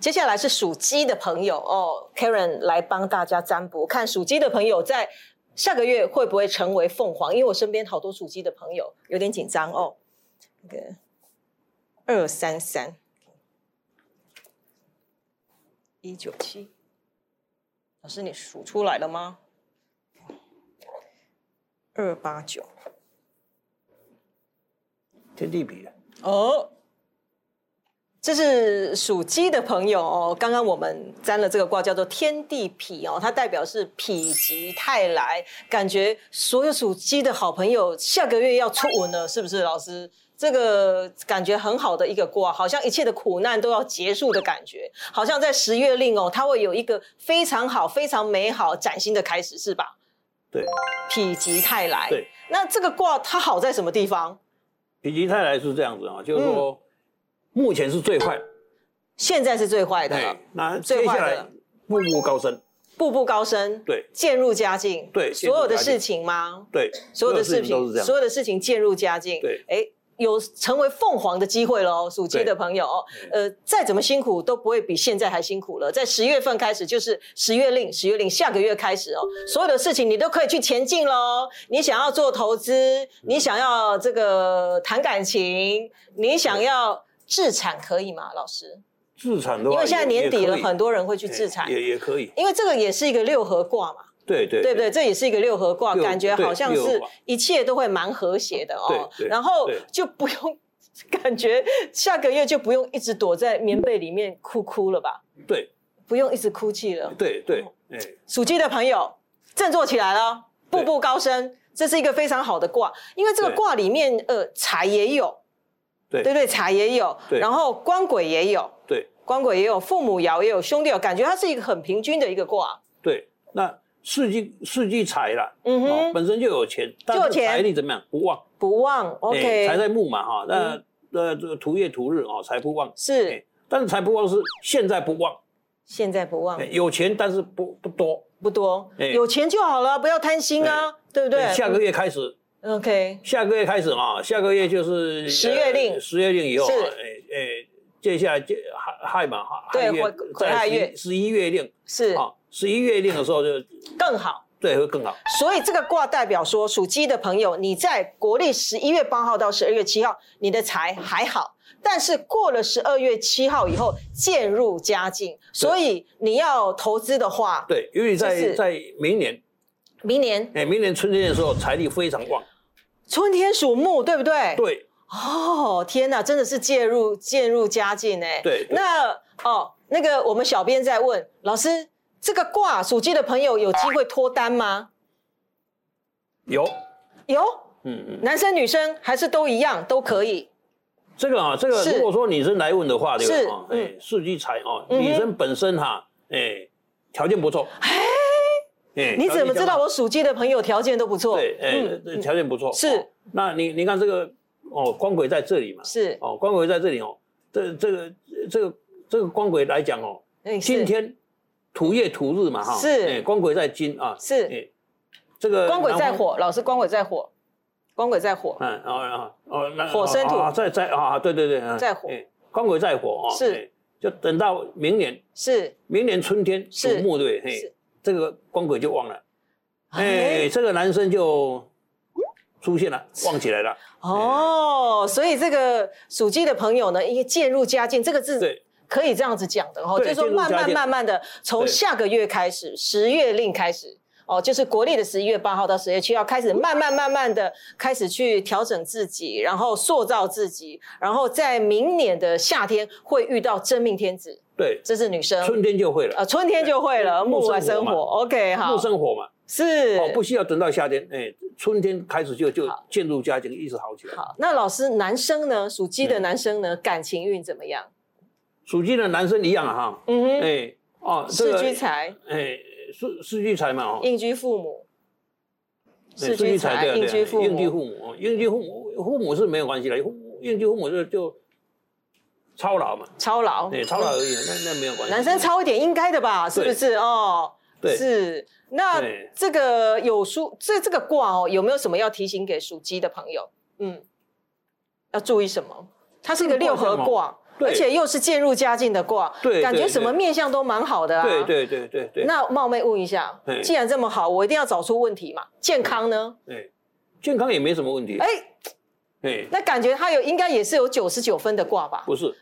[SPEAKER 1] 接下来是属鸡的朋友哦，Karen 来帮大家占卜，看属鸡的朋友在下个月会不会成为凤凰？因为我身边好多属鸡的朋友有点紧张哦。那个二三三一九七，老师你数出来了吗？二八九
[SPEAKER 2] 天地比的，
[SPEAKER 1] 哦，这是属鸡的朋友哦。刚刚我们占了这个卦，叫做天地痞哦，它代表是否极泰来，感觉所有属鸡的好朋友下个月要出文了，是不是？老师，这个感觉很好的一个卦，好像一切的苦难都要结束的感觉，好像在十月令哦，它会有一个非常好、非常美好、崭新的开始，是吧？
[SPEAKER 2] 对，
[SPEAKER 1] 否极泰来。
[SPEAKER 2] 对，
[SPEAKER 1] 那这个卦它好在什么地方？
[SPEAKER 2] 否极泰来是这样子啊，就是说
[SPEAKER 1] 嗯
[SPEAKER 2] 目前是最坏，
[SPEAKER 1] 现在是最坏的
[SPEAKER 2] 那
[SPEAKER 1] 最坏的
[SPEAKER 2] 接下来步步高升，
[SPEAKER 1] 步步高升，
[SPEAKER 2] 对。
[SPEAKER 1] 渐入佳境，
[SPEAKER 2] 对
[SPEAKER 1] 所有的事情吗？
[SPEAKER 2] 对，
[SPEAKER 1] 所有的事情，
[SPEAKER 2] 情都是这样，
[SPEAKER 1] 所有的事情渐入佳境，
[SPEAKER 2] 对。
[SPEAKER 1] 哎，有成为凤凰的机会喽，属鸡的朋友哦，呃，再怎么辛苦都不会比现在还辛苦了。在十月份开始就是十月令，十月令下个月开始哦，所有的事情你都可以去前进喽。你想要做投资，你想要这个谈感情，你想要自产可以吗？老师，
[SPEAKER 2] 自产的话也，
[SPEAKER 1] 因为现在年底了，很多人会去自产，
[SPEAKER 2] 也也可以，
[SPEAKER 1] 因为这个也是一个六合卦嘛，
[SPEAKER 2] 对对
[SPEAKER 1] 对不对？？这也是一个六合卦，感觉好像是一切都会蛮和谐的哦。然后就不用感觉下个月就不用一直躲在棉被里面哭哭了吧？
[SPEAKER 2] 对
[SPEAKER 1] 不用一直哭泣了。
[SPEAKER 2] 对对，哎，
[SPEAKER 1] 属鸡的朋友振作起来了，步步高升，这是一个非常好的卦，因为这个
[SPEAKER 2] 对
[SPEAKER 1] 卦里面呃财也有，
[SPEAKER 2] 对
[SPEAKER 1] 对不对？财也有，然后官鬼也有，
[SPEAKER 2] 对
[SPEAKER 1] 官鬼也有，父母爻也有，兄弟爻，感觉它是一个很平均的一个卦。
[SPEAKER 2] 对，那四季四季财了，
[SPEAKER 1] 嗯哼
[SPEAKER 2] 哦，本身就有钱，但是财力怎么样？不旺。
[SPEAKER 1] 不旺
[SPEAKER 2] 哎
[SPEAKER 1] ，OK，
[SPEAKER 2] 财在木嘛哈，那呃这个土月土日哦，财不旺。
[SPEAKER 1] 是
[SPEAKER 2] 哎但是财不旺是现在不旺，
[SPEAKER 1] 现在不旺
[SPEAKER 2] 哎，有钱但是不不多。
[SPEAKER 1] 不多，
[SPEAKER 2] 哎
[SPEAKER 1] 有钱就好了，不要贪心啊，对不对？
[SPEAKER 2] 下个月开始
[SPEAKER 1] ，OK，
[SPEAKER 2] 下个月开始啊，下个月就是
[SPEAKER 1] 十月令
[SPEAKER 2] 呃十月令以后，
[SPEAKER 1] 是
[SPEAKER 2] 哎哎，接下来接亥亥嘛，亥亥月
[SPEAKER 1] 对癸癸亥月
[SPEAKER 2] 十一月令
[SPEAKER 1] 是
[SPEAKER 2] 啊，十一月令的时候就
[SPEAKER 1] 更好。
[SPEAKER 2] 对会更好。
[SPEAKER 1] 所以这个卦代表说，属鸡的朋友，你在国历十一月八号到十二月七号，你的财还好，但是过了十二月七号以后，渐入佳境，所以你要投资的话，
[SPEAKER 2] 对，因为在
[SPEAKER 1] 就是
[SPEAKER 2] 在明年，
[SPEAKER 1] 明年
[SPEAKER 2] 哎，明年春天的时候，财力非常旺。
[SPEAKER 1] 春天属木，对不对？。
[SPEAKER 2] 对
[SPEAKER 1] 哦，天哪，真的是渐入渐入佳境哎。
[SPEAKER 2] 对对
[SPEAKER 1] 那哦，那个我们小编在问老师，这个卦属鸡的朋友有机会脱单吗？
[SPEAKER 2] 有，
[SPEAKER 1] 有，
[SPEAKER 2] 嗯嗯，
[SPEAKER 1] 男生女生还是都一样，都可以。
[SPEAKER 2] 这个啊，这个如果说女生来问的话，对
[SPEAKER 1] 是
[SPEAKER 2] 吧？啊，
[SPEAKER 1] 嗯
[SPEAKER 2] 哎，四季财哦，女生本身哈，哎，条件不错。哎，
[SPEAKER 1] 你怎么知道
[SPEAKER 2] 我？
[SPEAKER 1] 我属鸡的朋友条件都不错？
[SPEAKER 2] 对，哎，条件不错。
[SPEAKER 1] 是
[SPEAKER 2] 哦那你你看这个哦，光轨在这里嘛，
[SPEAKER 1] 是，
[SPEAKER 2] 哦，光轨在这里哦，这这个这个这个光轨来讲哦，今天土月土日嘛哈，
[SPEAKER 1] 是。
[SPEAKER 2] 哎光轨在金啊，
[SPEAKER 1] 是。
[SPEAKER 2] 哎，这个
[SPEAKER 1] 光鬼在，火，老师光鬼在火，光鬼在火，
[SPEAKER 2] 嗯哦哦哦，那
[SPEAKER 1] 火生土
[SPEAKER 2] 啊，在在啊，对对对，嗯
[SPEAKER 1] 在火
[SPEAKER 2] 哎光轨在火啊，
[SPEAKER 1] 是。
[SPEAKER 2] 哎，就等到明年，
[SPEAKER 1] 是。
[SPEAKER 2] 明年春天属
[SPEAKER 1] 是
[SPEAKER 2] 木对嘿，这个光轨就旺了，
[SPEAKER 1] 哎。
[SPEAKER 2] 哎，这个男生就出现了，旺起来了，
[SPEAKER 1] 哦，所以这个属鸡的朋友呢，因为渐入佳境这个字
[SPEAKER 2] 对。
[SPEAKER 1] 可以这样子讲的哦，就是说慢慢慢慢的从下个月开始，十月令开始。哦，就是国历的十一月八号到十月七号开始，慢慢慢慢的开始去调整自己，然后塑造自己，然后在明年的夏天会遇到真命天子，
[SPEAKER 2] 对，
[SPEAKER 1] 这是女生，
[SPEAKER 2] 春天就会了，
[SPEAKER 1] 呃，春天就会了，木来生火，OK，好
[SPEAKER 2] 木，生火嘛，
[SPEAKER 1] 是，
[SPEAKER 2] 哦，不需要等到夏天，哎，春天开始就就
[SPEAKER 1] 好
[SPEAKER 2] 渐入佳境，一直好起来。
[SPEAKER 1] 好。那老师，男生呢？属鸡的
[SPEAKER 2] 嗯
[SPEAKER 1] 男生呢，感情运怎么样？
[SPEAKER 2] 属鸡的男生一样啊哈，
[SPEAKER 1] 嗯哼，
[SPEAKER 2] 哎，哦，这
[SPEAKER 1] 世
[SPEAKER 2] 个
[SPEAKER 1] 居财，
[SPEAKER 2] 哎，世世居财嘛，哦，
[SPEAKER 1] 应居父母，
[SPEAKER 2] 对
[SPEAKER 1] 世居财，应居父母。
[SPEAKER 2] 应居
[SPEAKER 1] 母，
[SPEAKER 2] 父母哦，应居父母父母是没有关系的，父应居父母就就操劳嘛，
[SPEAKER 1] 操劳，
[SPEAKER 2] 对，操劳而已，那那没有关系。
[SPEAKER 1] 男生操一点应该的吧？是不是？哦，
[SPEAKER 2] 对。
[SPEAKER 1] 是。那
[SPEAKER 2] 对。
[SPEAKER 1] 这个有书这这个卦哦，有没有什么要提醒给属鸡的朋友？嗯，要注意什么？它是一个六合卦，
[SPEAKER 2] 对
[SPEAKER 1] 而且又是渐入佳境的卦，
[SPEAKER 2] 对对
[SPEAKER 1] 感觉什么面相都蛮好的啊。
[SPEAKER 2] 对对对对对，
[SPEAKER 1] 那冒昧问一下，既然这么好，我一定要找出问题嘛。健康呢？
[SPEAKER 2] 对，健康也没什么问题。
[SPEAKER 1] 哎，
[SPEAKER 2] 哎，
[SPEAKER 1] 那感觉他有应该也是有九十九分的卦吧？
[SPEAKER 2] 不是，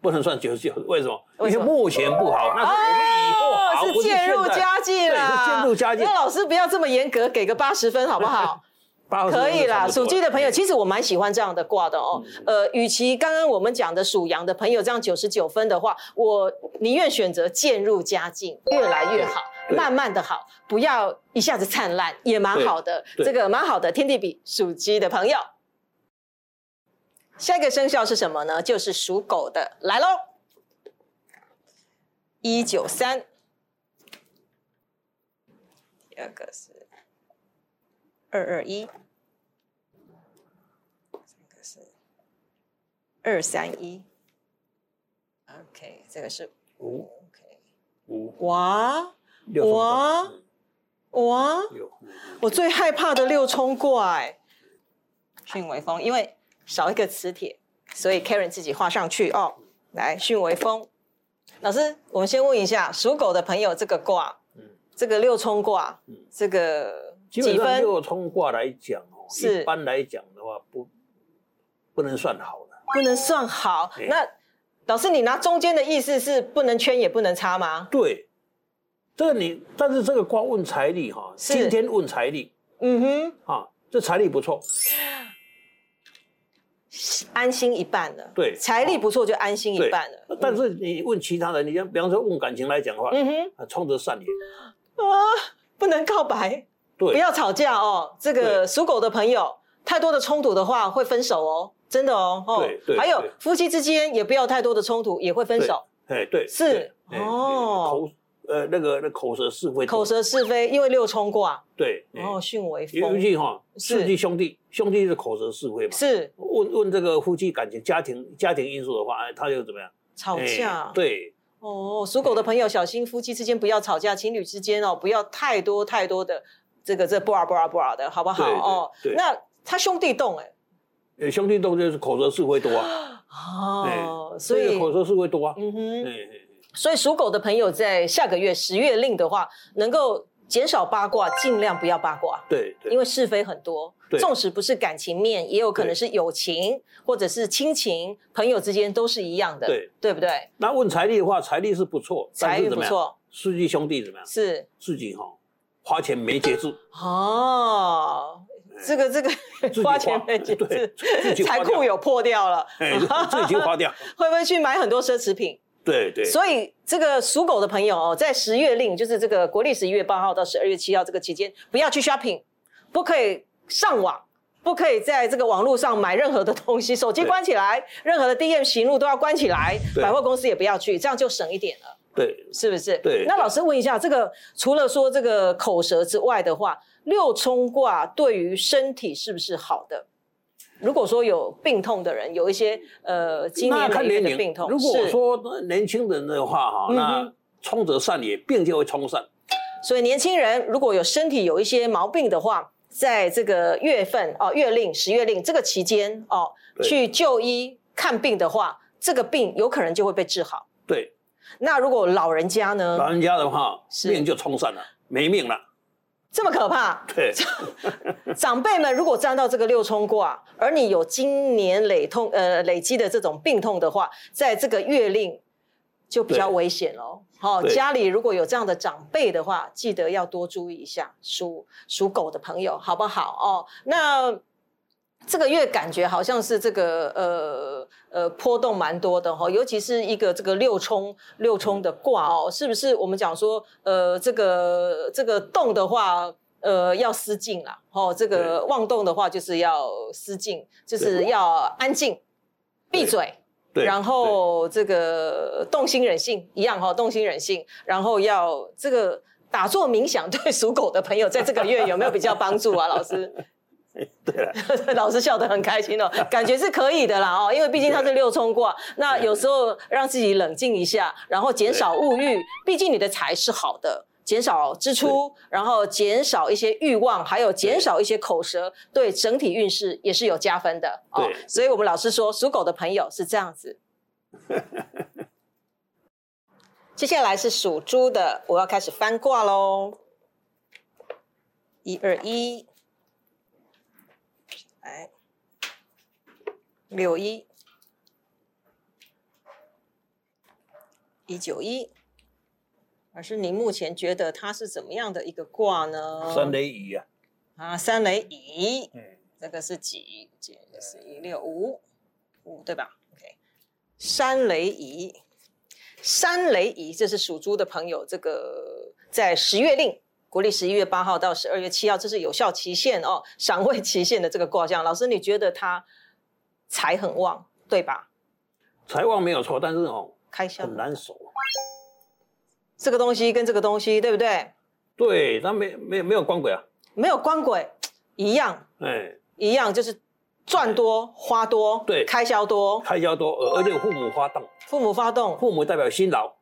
[SPEAKER 2] 不能算九十九，为什么？因
[SPEAKER 1] 为
[SPEAKER 2] 目前不好，那是我们以后好，
[SPEAKER 1] 哦，是渐入佳境
[SPEAKER 2] 对，
[SPEAKER 1] 啦，
[SPEAKER 2] 是渐入佳境
[SPEAKER 1] 那。老师不要这么严格，给个八十分好不好？可以啦，属鸡的朋友，
[SPEAKER 2] 哎
[SPEAKER 1] 其实我蛮喜欢这样的卦的哦。呃，与其刚刚我们讲的属羊的朋友这样九十九分的话，我宁愿选择渐入佳境，越来越好，慢慢的好，不要一下子灿烂，也蛮好的。
[SPEAKER 2] 对
[SPEAKER 1] 这个蛮好的，天地比属鸡的朋友。下一个生肖是什么呢？就是属狗的，来喽，一九三，第二个是二二一，这个是二三一，OK，这个是
[SPEAKER 2] 五。
[SPEAKER 1] OK，
[SPEAKER 2] 五。
[SPEAKER 1] 哇哇
[SPEAKER 2] 嗯
[SPEAKER 1] 哇，我最害怕的六冲怪，巽微风，因为少一个磁铁，所以 Karen 自己画上去。哦。来，巽微风，老师，我们先问一下属狗的朋友，这个卦，
[SPEAKER 2] 嗯。
[SPEAKER 1] 这个六冲卦，这个
[SPEAKER 2] 基本上
[SPEAKER 1] 几分？
[SPEAKER 2] 六冲卦来讲哦，一般来讲的话不不能算好的。
[SPEAKER 1] 不能算好。
[SPEAKER 2] 哎
[SPEAKER 1] 那老师，你拿中间的意思是不能圈也不能差吗？
[SPEAKER 2] 对，这个你，但是这个卦问财力哈，
[SPEAKER 1] 是
[SPEAKER 2] 今天问财力
[SPEAKER 1] 嗯哼，
[SPEAKER 2] 啊，这财力不错，
[SPEAKER 1] 安心一半了。
[SPEAKER 2] 对
[SPEAKER 1] 财力不错就安心一半了。
[SPEAKER 2] 但是你问其他人，你像比方说问感情来讲的话，
[SPEAKER 1] 嗯哼，
[SPEAKER 2] 啊，冲着善言，
[SPEAKER 1] 啊，不能告白，
[SPEAKER 2] 对，
[SPEAKER 1] 不要吵架哦。这个
[SPEAKER 2] 对
[SPEAKER 1] 属狗的朋友，太多的冲突的话会分手哦，真的哦。哦
[SPEAKER 2] 对对
[SPEAKER 1] 还有夫妻之间也不要太多的冲突，也会分手。
[SPEAKER 2] 哎，对，
[SPEAKER 1] 是哦
[SPEAKER 2] 口呃那个那口舌是非，
[SPEAKER 1] 口舌是非，因为六冲卦，
[SPEAKER 2] 对，哎
[SPEAKER 1] 然后巽为
[SPEAKER 2] 尤
[SPEAKER 1] 风，
[SPEAKER 2] 其哈，
[SPEAKER 1] 是
[SPEAKER 2] 世纪兄弟，兄弟是口舌是非嘛。
[SPEAKER 1] 是
[SPEAKER 2] 问问这个夫妻感情、家庭家庭因素的话，哎，他就怎么样？
[SPEAKER 1] 吵架
[SPEAKER 2] 哎。对，
[SPEAKER 1] 哦，属狗的朋友小心，夫妻之间不要吵架，情侣之间哦，不要太多太多的这个这布拉布拉布拉的，好不好？哦，
[SPEAKER 2] 对。
[SPEAKER 1] 那他兄弟动哎，
[SPEAKER 2] 呃兄弟动就是口舌是非多啊，
[SPEAKER 1] 哦，所以
[SPEAKER 2] 口舌是非多啊。
[SPEAKER 1] 嗯哼，所以属狗的朋友在下个月十月令的话，能够减少八卦，尽量不要八卦。
[SPEAKER 2] 对对，
[SPEAKER 1] 因为是非很多，
[SPEAKER 2] 对。
[SPEAKER 1] 纵使不是感情面，也有可能是友情或者是亲情、朋友之间都是一样的，
[SPEAKER 2] 对。
[SPEAKER 1] 对不对？
[SPEAKER 2] 那问财力的话，财力是不错，但
[SPEAKER 1] 财力不错，
[SPEAKER 2] 四季兄弟怎么样？
[SPEAKER 1] 是。
[SPEAKER 2] 自己哈花钱没节制，
[SPEAKER 1] 哦，这个这个
[SPEAKER 2] 己
[SPEAKER 1] 花钱没节
[SPEAKER 2] 对
[SPEAKER 1] 制财库有破掉了，
[SPEAKER 2] 哎，自己花掉。
[SPEAKER 1] 会不会去买很多奢侈品？
[SPEAKER 2] 对对，
[SPEAKER 1] 所以这个属狗的朋友哦，在十月令，就是这个国历十一月八号到十二月七号这个期间，不要去 shopping，不可以上网。不可以在这个网络上买任何的东西，手机关起来，任何的 DM 行路都要关起来，百货公司也不要去，这样就省一点了。
[SPEAKER 2] 对
[SPEAKER 1] 是不是？
[SPEAKER 2] 对
[SPEAKER 1] 那老师问一下，这个除了说这个口舌之外的话，六冲卦对于身体是不是好的？如果说有病痛的人，有一些呃经
[SPEAKER 2] 那
[SPEAKER 1] 年累月
[SPEAKER 2] 看年龄
[SPEAKER 1] 的病痛，
[SPEAKER 2] 如果
[SPEAKER 1] 是
[SPEAKER 2] 说年轻人的话哈，那冲则善也，病就会冲散。
[SPEAKER 1] 所以年轻人如果有身体有一些毛病的话，在这个月份哦月令十月令这个期间哦去就医看病的话，这个病有可能就会被治好。
[SPEAKER 2] 对，
[SPEAKER 1] 那如果老人家呢
[SPEAKER 2] 老，人家的话，
[SPEAKER 1] 是
[SPEAKER 2] 命就冲散了，没命了。
[SPEAKER 1] 这么可怕，
[SPEAKER 2] 对，
[SPEAKER 1] 长辈们如果沾到这个六冲卦，而你有经年累痛呃累积的这种病痛的话，在这个月令就比较危险喽。好、
[SPEAKER 2] 对
[SPEAKER 1] 家里如果有这样的长辈的话，记得要多注意一下属属狗的朋友，好不好？哦，那这个月感觉好像是这个呃呃波动蛮多的哈、尤其是一个这个六冲六冲的卦哦，是不是我们讲说呃这个这个动的话？呃，要失静啦，哦，这个妄动的话就是要失静，就是要安静，闭嘴，
[SPEAKER 2] 对，
[SPEAKER 1] 然后这个动心忍性一样哈、动心忍性，然后要这个打坐冥想，对属狗的朋友在这个月有没有比较帮助啊？老师，
[SPEAKER 2] 对对了，
[SPEAKER 1] 老师笑得很开心哦，感觉是可以的啦哦，因为毕竟他是六冲卦，那有时候让自己冷静一下，然后减少物欲，毕竟你的财是好的。减少支出，然后减少一些欲望，还有减少一些口舌，对整体运势也是有加分的哦
[SPEAKER 2] 对。
[SPEAKER 1] 所以我们老师说，属狗的朋友是这样子。接下来是属猪的，我要开始翻卦喽。一二一，来，六一，一九一。而是你目前觉得它是怎么样的一个卦呢？
[SPEAKER 2] 三雷仪啊，
[SPEAKER 1] 啊，三雷乙，
[SPEAKER 2] 嗯，
[SPEAKER 1] 这个是几？这个是一六五五对吧？OK，三雷乙，三雷乙，这是属猪的朋友，这个在十月令。国历十一月八号到十二月七号，这是有效期限哦，赏味期限的这个卦象。老师，你觉得它财很旺，对吧？
[SPEAKER 2] 财旺没有错，但是哦
[SPEAKER 1] 开销
[SPEAKER 2] 很难守。
[SPEAKER 1] 这个东西跟这个东西，对不对？
[SPEAKER 2] 对，那没没没有光鬼啊，
[SPEAKER 1] 没有光鬼一样，
[SPEAKER 2] 哎，
[SPEAKER 1] 一样就是赚多花多，
[SPEAKER 2] 对
[SPEAKER 1] 开销多，
[SPEAKER 2] 开销多，而而且父母发动，
[SPEAKER 1] 父母发动
[SPEAKER 2] 父母代表辛劳，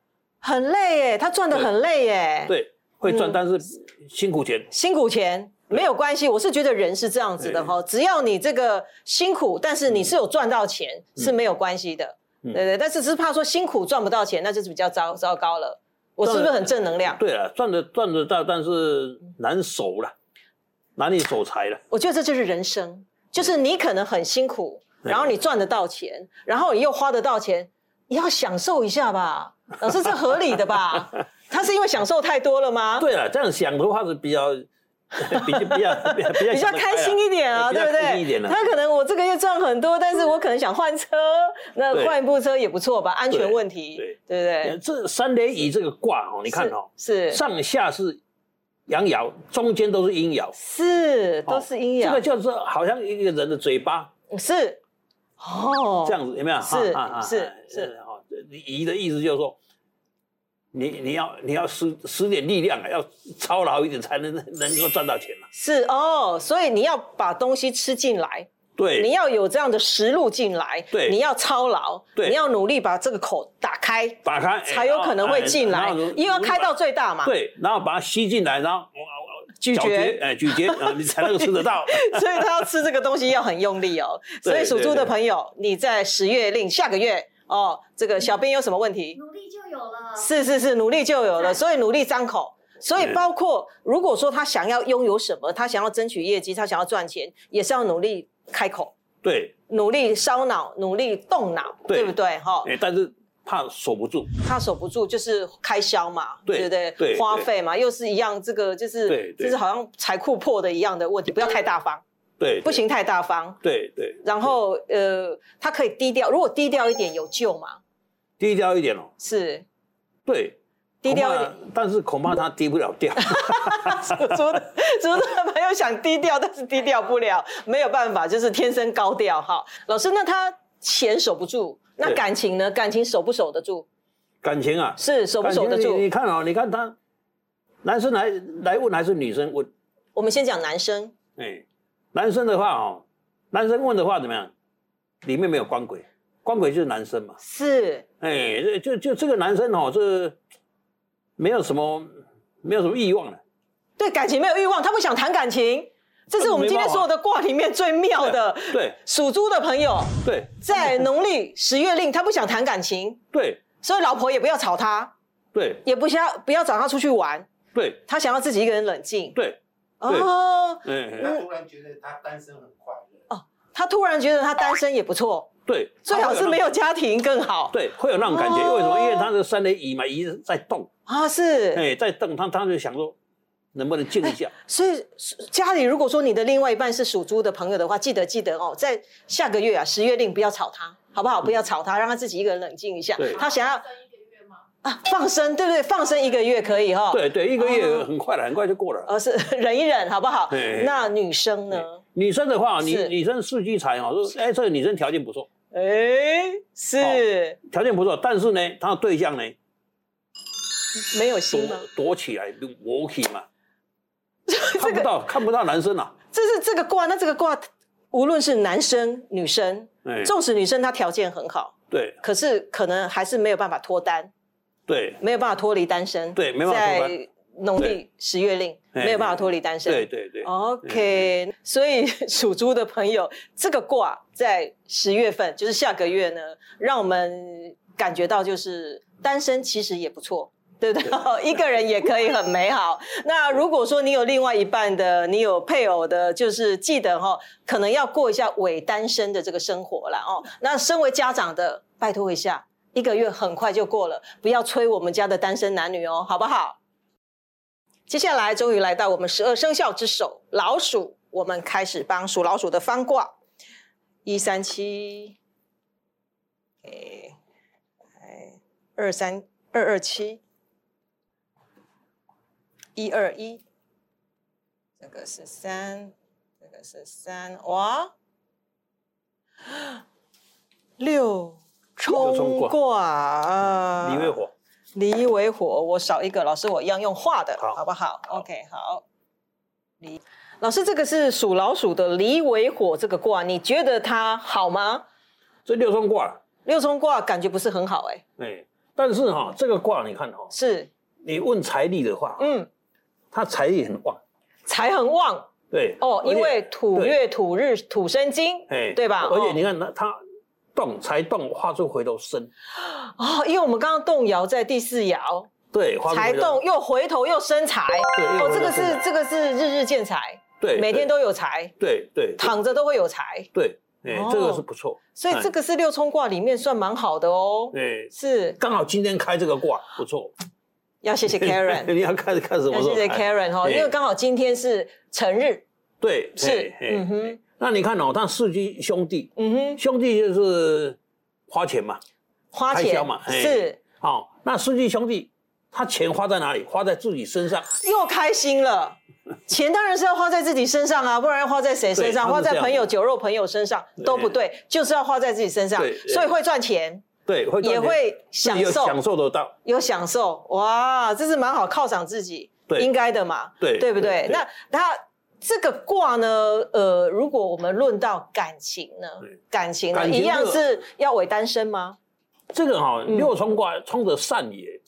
[SPEAKER 1] 很累耶，他赚的很累耶，，
[SPEAKER 2] 对，会赚，
[SPEAKER 1] 嗯
[SPEAKER 2] 但是辛苦钱，
[SPEAKER 1] 辛苦钱没有关系，我是觉得人是这样子的哈，只要你这个辛苦，但是你是有赚到钱是没有关系的，
[SPEAKER 2] 嗯
[SPEAKER 1] 对对，但是只是怕说辛苦赚不到钱，那就是比较糟糟糕了。我是不是很正能量？
[SPEAKER 2] 对了，赚的赚得到，但是难守了，难以守财了。
[SPEAKER 1] 我觉得这就是人生，就是你可能很辛苦，然后你赚得到钱，然后你又花得到钱，你要享受一下吧。老师，这合理的吧？他是因为享受太多了吗？
[SPEAKER 2] 对了，这样想的话是比较 比较比较 比较
[SPEAKER 1] 开心一点啊，
[SPEAKER 2] 对
[SPEAKER 1] 不对？
[SPEAKER 2] 开心一点啊
[SPEAKER 1] 他可能我这个月赚很多，但是我可能想换车，那换一部车也不错吧？安全问题，
[SPEAKER 2] 对
[SPEAKER 1] 对不对？
[SPEAKER 2] 这三连乙这个卦哦，你看哦，
[SPEAKER 1] 是是
[SPEAKER 2] 上下是阳爻，中间都是阴爻，
[SPEAKER 1] 是都是阴爻
[SPEAKER 2] 这个，就是好像一个人的嘴巴
[SPEAKER 1] 是哦，
[SPEAKER 2] 这样子，有没有？
[SPEAKER 1] 是
[SPEAKER 2] 啊啊啊
[SPEAKER 1] 是
[SPEAKER 2] 啊
[SPEAKER 1] 是
[SPEAKER 2] 哦，乙的意思就是说。你你要你要使使点力量啊，要操劳一点才能能够赚到钱嘛。
[SPEAKER 1] 是哦，所以你要把东西吃进来，
[SPEAKER 2] 对，
[SPEAKER 1] 你要有这样的食路进来，
[SPEAKER 2] 对
[SPEAKER 1] 你要操劳，
[SPEAKER 2] 对
[SPEAKER 1] 你要努力把这个口打开，
[SPEAKER 2] 打开
[SPEAKER 1] 才有可能会进来，因为要开到最大嘛。
[SPEAKER 2] 对，然后把它吸进来，然后
[SPEAKER 1] 咀嚼
[SPEAKER 2] 嚼哎，咀嚼啊，你才能够吃得到。
[SPEAKER 1] 所以他要吃这个东西要很用力哦。所以属猪的朋友，你在十月令下个月哦，这个小编有什么问题？
[SPEAKER 3] 努力就有了。
[SPEAKER 1] 是是是，努力就有了，所以努力张口。所以包括如果说他想要拥有什么，他想要争取业绩，他想要赚钱，也是要努力开口，
[SPEAKER 2] 对，
[SPEAKER 1] 努力烧脑，努力动脑，
[SPEAKER 2] 对
[SPEAKER 1] 对不对？哈，
[SPEAKER 2] 哎，但是怕守不住。
[SPEAKER 1] 怕守不住就是开销嘛，
[SPEAKER 2] 对
[SPEAKER 1] 不对？
[SPEAKER 2] 对
[SPEAKER 1] 花费嘛，又是一样，这个就是就是好像财库破的一样的问题，不要太大方，
[SPEAKER 2] 对，
[SPEAKER 1] 不行太大方。
[SPEAKER 2] 对对，
[SPEAKER 1] 然后呃，他可以低调，如果低调一点有救吗？
[SPEAKER 2] 低调一点哦。
[SPEAKER 1] 是
[SPEAKER 2] 对，
[SPEAKER 1] 低调一
[SPEAKER 2] 点，但是恐怕他低不了调。
[SPEAKER 1] 属猪的属猪的朋友想低调，但是低调不了，没有办法，就是天生高调哈。老师，那他钱守不住，那感情呢？感情守不守得住？
[SPEAKER 2] 感情啊，
[SPEAKER 1] 是守不守得住
[SPEAKER 2] 你你看哦，你看他，男生来来问还是女生问？
[SPEAKER 1] 我们先讲男生，
[SPEAKER 2] 哎，男生的话哦，男生问的话怎么样？里面没有官鬼，官鬼就是男生嘛。
[SPEAKER 1] 是
[SPEAKER 2] 哎，这就就这个男生哦，这没有什么没有什么欲望了。
[SPEAKER 1] 对感情没有欲望，他不想谈感情，这是我们今天所有的卦里面最妙的。
[SPEAKER 2] 对
[SPEAKER 1] 属猪的朋友
[SPEAKER 2] 对
[SPEAKER 1] 在农历十月令，他不想谈感情，
[SPEAKER 2] 对
[SPEAKER 1] 所以老婆也不要吵他，
[SPEAKER 2] 对
[SPEAKER 1] 也不想不要找他出去玩，
[SPEAKER 2] 对
[SPEAKER 1] 他想要自己一个人冷静。
[SPEAKER 2] 对，
[SPEAKER 1] 哦，
[SPEAKER 2] 对
[SPEAKER 4] 他突然觉得他单身很快乐，哦
[SPEAKER 1] 他突然觉得他单身也不错，
[SPEAKER 2] 对，
[SPEAKER 1] 最好是没有家庭更好。
[SPEAKER 2] 对，会有那种感觉。
[SPEAKER 1] 哦
[SPEAKER 2] 为什么？因为他的三连乙嘛，乙在动，
[SPEAKER 1] 啊，是，
[SPEAKER 2] 哎，在动，他他就想说，能不能静一下？
[SPEAKER 1] 所以家里如果说你的另外一半是属猪的朋友的话，记得记得哦，在下个月啊，十月令不要吵他，好不好？不要吵他，让他自己一个人冷静一下。他想要啊放生，对不对？放生一个月可以哈。
[SPEAKER 2] 对对，一个月
[SPEAKER 1] 哦
[SPEAKER 2] 很快了，很快就过了。
[SPEAKER 1] 呃，是 忍一忍，好不好
[SPEAKER 2] 对？
[SPEAKER 1] 那女生呢？
[SPEAKER 2] 女生的话，女女生四季财哈，说哎，这个女生条件不错，
[SPEAKER 1] 哎，是
[SPEAKER 2] 条件不错，但是呢，她的对象呢，
[SPEAKER 1] 没有心吗？
[SPEAKER 2] 躲躲起来，躲起嘛，看不到看不到男生啊，
[SPEAKER 1] 这是这个卦，那这个卦无论是男生女生，
[SPEAKER 2] 哎，
[SPEAKER 1] 纵使女生她条件很好，
[SPEAKER 2] 对
[SPEAKER 1] 可是可能还是没有办法脱单，
[SPEAKER 2] 对
[SPEAKER 1] 没有办法脱离单身。
[SPEAKER 2] 对没办法脱
[SPEAKER 1] 农历十月令
[SPEAKER 2] 哎
[SPEAKER 1] 没有办法脱离单身。
[SPEAKER 2] 对对对
[SPEAKER 1] ，OK，所以属猪的朋友，这个卦在十月份，就是下个月呢，让我们感觉到就是单身其实也不错。对不对？一个人也可以很美好。那如果说你有另外一半的，你有配偶的，就是记得哈、可能要过一下伪单身的这个生活了哦。那身为家长的，拜托一下，一个月很快就过了，不要催我们家的单身男女哦，好不好？接下来终于来到我们十二生肖之首老鼠，我们开始帮属老鼠的翻卦，一三七，哎，二三二二七，一二一，这个是三，这个是三，哇，六
[SPEAKER 2] 冲卦
[SPEAKER 1] 啊，
[SPEAKER 2] 离为火，
[SPEAKER 1] 离为火，我少一个，老师我一样用画的，
[SPEAKER 2] 好。
[SPEAKER 1] 好不好 o k 好。离，老师这个是属老鼠的离为火这个卦，你觉得它好吗？
[SPEAKER 2] 这六冲卦，
[SPEAKER 1] 六冲卦感觉不是很好哎、
[SPEAKER 2] 哎，但是哈，这个卦你看哈，
[SPEAKER 1] 是，
[SPEAKER 2] 你问财力的话，
[SPEAKER 1] 嗯，
[SPEAKER 2] 他财力很旺，
[SPEAKER 1] 财很旺。
[SPEAKER 2] 对
[SPEAKER 1] 哦，因为土月土日土生金，
[SPEAKER 2] 哎
[SPEAKER 1] 对吧？
[SPEAKER 2] 而且
[SPEAKER 1] 哦。
[SPEAKER 2] 你看他他动才动画出回头生，
[SPEAKER 1] 哦，因为我们刚刚动摇在第四爻，
[SPEAKER 2] 对，画出
[SPEAKER 1] 财
[SPEAKER 2] 回头
[SPEAKER 1] 动又回头又生财，
[SPEAKER 2] 对
[SPEAKER 1] 哦，这个是这个是日日见财，
[SPEAKER 2] 对，
[SPEAKER 1] 每天都有财，
[SPEAKER 2] 对对对。
[SPEAKER 1] 躺着都会有财，
[SPEAKER 2] 对，哎
[SPEAKER 1] 哦，
[SPEAKER 2] 这个是不错，
[SPEAKER 1] 所以这个是六冲卦里面算蛮好的哦。
[SPEAKER 2] 对，
[SPEAKER 1] 是。
[SPEAKER 2] 刚好今天开这个卦不错，
[SPEAKER 1] 要谢谢 Karen，
[SPEAKER 2] 你要看看什么时候？
[SPEAKER 1] 要谢谢 Karen 哈，
[SPEAKER 2] 哎
[SPEAKER 1] 因为刚好今天是成日，
[SPEAKER 2] 对，
[SPEAKER 1] 是嗯哼
[SPEAKER 2] 那你看哦，他四居兄弟，
[SPEAKER 1] 嗯哼，
[SPEAKER 2] 兄弟就是花钱嘛，
[SPEAKER 1] 花钱
[SPEAKER 2] 开销嘛
[SPEAKER 1] 是
[SPEAKER 2] 好、那四居兄弟，他钱花在哪里？花在自己身上。
[SPEAKER 1] 又开心了。钱当然是要花在自己身上啊，不然要花在谁身上？花在朋友、酒肉朋友身上都不对，就是要花在自己身上
[SPEAKER 2] 对。
[SPEAKER 1] 所以会赚钱，
[SPEAKER 2] 对，会
[SPEAKER 1] 也会享受，
[SPEAKER 2] 享受得到。
[SPEAKER 1] 有享受，哇，这是蛮好犒赏自己，
[SPEAKER 2] 对
[SPEAKER 1] 应该的嘛，
[SPEAKER 2] 对
[SPEAKER 1] 对不对那他这个卦呢，呃，如果我们论到感情呢，感情呢，一样是要伪单身吗？
[SPEAKER 2] 这个哈、
[SPEAKER 1] 嗯
[SPEAKER 2] 六冲卦冲着善也，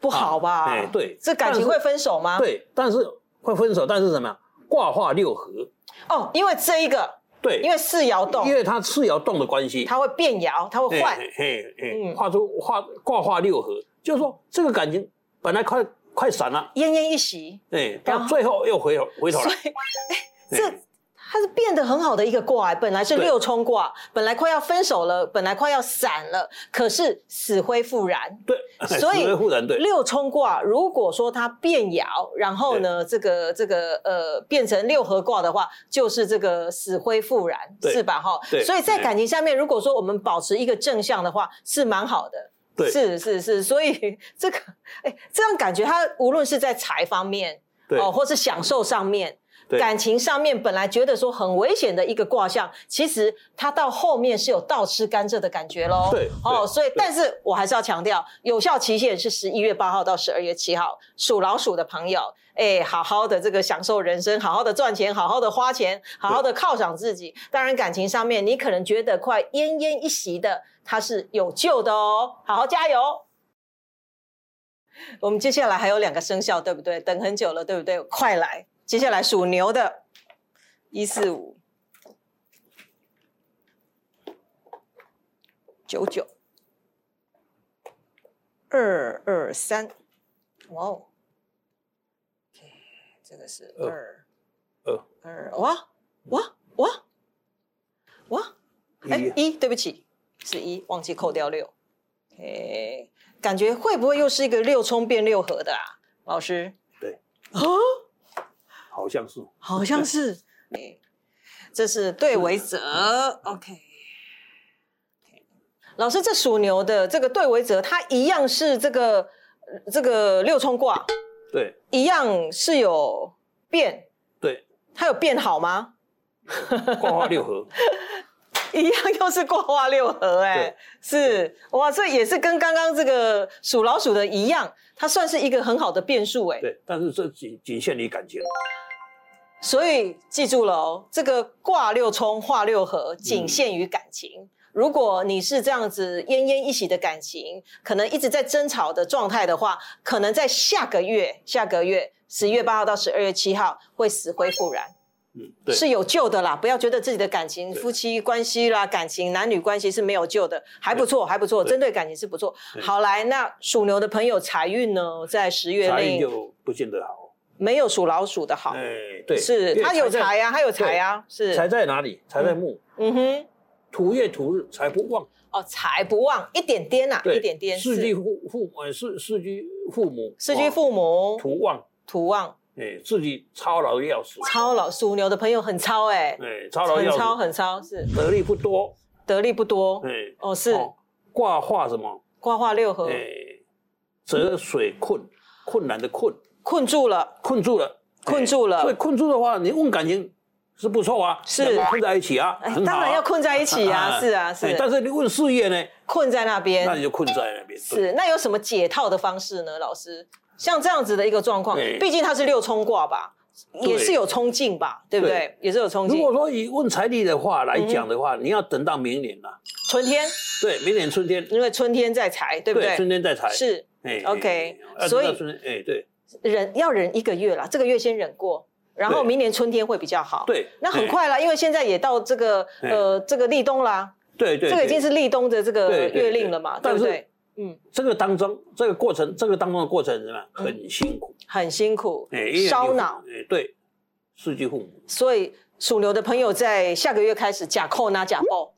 [SPEAKER 1] 不好吧？
[SPEAKER 2] 啊哎对。
[SPEAKER 1] 这感情会分手吗？，
[SPEAKER 2] 对，但是会分手，但是什么呀？卦化六合，
[SPEAKER 1] 哦，因为这一个，
[SPEAKER 2] 对，
[SPEAKER 1] 因为四爻动。
[SPEAKER 2] 因，为它四爻动的关系，
[SPEAKER 1] 它会变爻，它会换，
[SPEAKER 2] 嘿嘿嘿
[SPEAKER 1] 嗯。
[SPEAKER 2] 画出画卦画六合，就是说这个感情本来快快散了，
[SPEAKER 1] 奄奄一息，
[SPEAKER 2] 哎，
[SPEAKER 1] 然后
[SPEAKER 2] 到最后又回头回头了，
[SPEAKER 1] 所以，哎，这它是变得很好的一个卦，本来是六冲卦，本来快要分手了，本来快要散了，可是死灰复燃。
[SPEAKER 2] 对，
[SPEAKER 1] 所以
[SPEAKER 2] 死灰复燃，对，
[SPEAKER 1] 六冲卦，如果说它变爻，然后呢，这个这个呃变成六合卦的话，就是这个死灰复燃，是吧？哈，
[SPEAKER 2] 对。
[SPEAKER 1] 所以在感情下面，如果说我们保持一个正向的话，是蛮好的。
[SPEAKER 2] 对
[SPEAKER 1] 是是是，所以 这个哎，这样感觉他无论是在财方面
[SPEAKER 2] 对
[SPEAKER 1] 哦，或是享受上面。
[SPEAKER 2] 对
[SPEAKER 1] 感情上面本来觉得说很危险的一个卦象，其实它到后面是有倒吃甘蔗的感觉喽。
[SPEAKER 2] 对
[SPEAKER 1] 哦，所以但是我还是要强调，有效期限是十一月八号到十二月七号。属老鼠的朋友，哎，好好的这个享受人生，好好的赚钱，好好的花钱，好好的犒赏自己。当然，感情上面你可能觉得快奄奄一息的，它是有救的哦，好好加油。我们接下来还有两个生肖，对不对？等很久了，对不对？快来！接下来属牛的，一四五九九二二三，哇哦这个是
[SPEAKER 2] 二
[SPEAKER 1] 二
[SPEAKER 2] 二
[SPEAKER 1] 二，哇哇哇哇，哎
[SPEAKER 2] 一
[SPEAKER 1] 一，对不起，是一，忘记扣掉六。OK，感觉会不会又是一个六冲变六合的啊？老师？
[SPEAKER 2] 对，
[SPEAKER 1] 哦，
[SPEAKER 2] 好像是，
[SPEAKER 1] 好像是。哎这是对为泽，OK。老师，这属牛的这个对为泽，它一样是这个呃这个六冲卦，
[SPEAKER 2] 对。
[SPEAKER 1] 一样是有变，
[SPEAKER 2] 对，
[SPEAKER 1] 它有变好吗？
[SPEAKER 2] 挂画六合，
[SPEAKER 1] 一样又是挂画六合、哎，是。哇，这也是跟刚刚这个属老鼠的一样，它算是一个很好的变数、哎，
[SPEAKER 2] 对，但是这仅仅限于感情，
[SPEAKER 1] 所以记住了哦，这个挂六冲画六合仅限于感情。如果你是这样子奄奄一息的感情，可能一直在争吵的状态的话，可能在下个月，下个月十一月八号到十二月七号会死灰复燃，
[SPEAKER 2] 嗯，对，
[SPEAKER 1] 是有救的啦。不要觉得自己的感情、夫妻关系啦、感情、男女关系是没有救的，还不错，还不错，
[SPEAKER 2] 对。
[SPEAKER 1] 针对感情是不错。好，来，那属牛的朋友财运呢，在十月
[SPEAKER 2] 财运
[SPEAKER 1] 内
[SPEAKER 2] 就不见得好，
[SPEAKER 1] 没有属老鼠的好。
[SPEAKER 2] 哎，对，
[SPEAKER 1] 是他有
[SPEAKER 2] 在
[SPEAKER 1] 财啊，他有财啊，是。
[SPEAKER 2] 财在哪里？财在木，
[SPEAKER 1] 嗯哼，
[SPEAKER 2] 土月土日财不旺，
[SPEAKER 1] 哦，财不旺，一点点呐、
[SPEAKER 2] 对，
[SPEAKER 1] 一点点，
[SPEAKER 2] 四居父父呃四四居父母，
[SPEAKER 1] 四居
[SPEAKER 2] 哦
[SPEAKER 1] 父母，
[SPEAKER 2] 土旺，
[SPEAKER 1] 土旺，
[SPEAKER 2] 哎，自己操劳要死，
[SPEAKER 1] 操劳属牛的朋友很操哎、
[SPEAKER 2] 哎，操劳要
[SPEAKER 1] 很
[SPEAKER 2] 操，
[SPEAKER 1] 很操，是。
[SPEAKER 2] 得力不多，
[SPEAKER 1] 得力不多，
[SPEAKER 2] 哎，
[SPEAKER 1] 哦是。
[SPEAKER 2] 卦化什么？
[SPEAKER 1] 卦化六合，
[SPEAKER 2] 哎，泽水困，困难的困，
[SPEAKER 1] 困住了，
[SPEAKER 2] 困住了，
[SPEAKER 1] 困住了。
[SPEAKER 2] 哎所以困住的话，你问感情是不错啊，
[SPEAKER 1] 是。
[SPEAKER 2] 困在一起啊，
[SPEAKER 1] 哎
[SPEAKER 2] 很
[SPEAKER 1] 当然要困在一起啊，是啊是。
[SPEAKER 2] 哎，但是你问事业呢，
[SPEAKER 1] 困在那
[SPEAKER 2] 那
[SPEAKER 1] 边
[SPEAKER 2] 你，就困在那边，
[SPEAKER 1] 是那有什么解套的方式呢？老师，像这样子的一个状况，
[SPEAKER 2] 对。
[SPEAKER 1] 毕竟它是六冲卦吧，也是有冲劲吧，对不对。
[SPEAKER 2] 对？
[SPEAKER 1] 也是有冲劲。
[SPEAKER 2] 如，果说以问财力的话来讲的话，你要等到明年了。
[SPEAKER 1] 春天，
[SPEAKER 2] 对，明年春天，
[SPEAKER 1] 因为春天在财，对不对？
[SPEAKER 2] 春天在财。
[SPEAKER 1] 是。
[SPEAKER 2] 哎
[SPEAKER 1] OK，所以
[SPEAKER 2] 哎，对。
[SPEAKER 1] 忍要忍一个月啦，这个月先忍过，然后明年春天会比较好。，
[SPEAKER 2] 对，
[SPEAKER 1] 那很
[SPEAKER 2] 哎，
[SPEAKER 1] 快啦，因为现在也到这个
[SPEAKER 2] 哎。
[SPEAKER 1] 呃这个立冬啦，
[SPEAKER 2] 对对，
[SPEAKER 1] 这个已经是立冬的这个月令了嘛，对不对？嗯，
[SPEAKER 2] 这个当中，这个过程，这个当中的过程是什么？很辛苦，
[SPEAKER 1] 很辛苦。烧脑，，
[SPEAKER 2] 哎，对，四居父母，
[SPEAKER 1] 所以属牛的朋友在下个月开始假扣拿假报，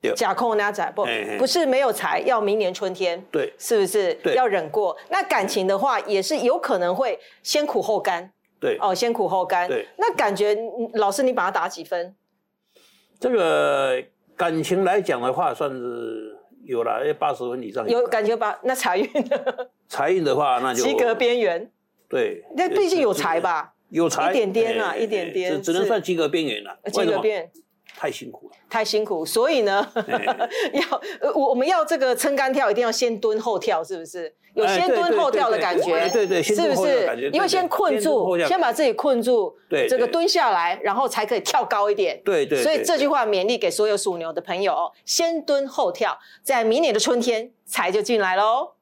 [SPEAKER 2] 对。
[SPEAKER 1] 假空那仔不不是没有财，要明年春天，
[SPEAKER 2] 对。
[SPEAKER 1] 是不是？
[SPEAKER 2] 对。
[SPEAKER 1] 要忍过。那感情的话，也是有可能会先苦后甘
[SPEAKER 2] 对，
[SPEAKER 1] 哦，先苦后甘。
[SPEAKER 2] 对，
[SPEAKER 1] 那感觉嗯老师你把它打几分？
[SPEAKER 2] 这个感情来讲的话，算是有了八十分以上。
[SPEAKER 1] 有感觉吧？那财运呢
[SPEAKER 2] 财运的话，那就
[SPEAKER 1] 及格边缘，
[SPEAKER 2] 对，
[SPEAKER 1] 那毕竟有财吧？
[SPEAKER 2] 有财
[SPEAKER 1] 一点点啊
[SPEAKER 2] 哎
[SPEAKER 1] 一点点
[SPEAKER 2] 只只能算及格边缘了。
[SPEAKER 1] 及格边
[SPEAKER 2] 太辛苦了。
[SPEAKER 1] 太辛苦，所以呢，
[SPEAKER 2] 哎
[SPEAKER 1] 要呃我我们要这个撑杆跳，一定要先蹲后跳，是不是？有先蹲后跳的感觉，
[SPEAKER 2] 对对
[SPEAKER 1] 是不是因为先困住，先把自己困住，
[SPEAKER 2] 对对
[SPEAKER 1] 这个蹲下来，然后才可以跳高一点。
[SPEAKER 2] 对对，对
[SPEAKER 1] 所以这句话勉励给所有属牛的朋友哦，先蹲后跳，在明年的春天财就进来喽。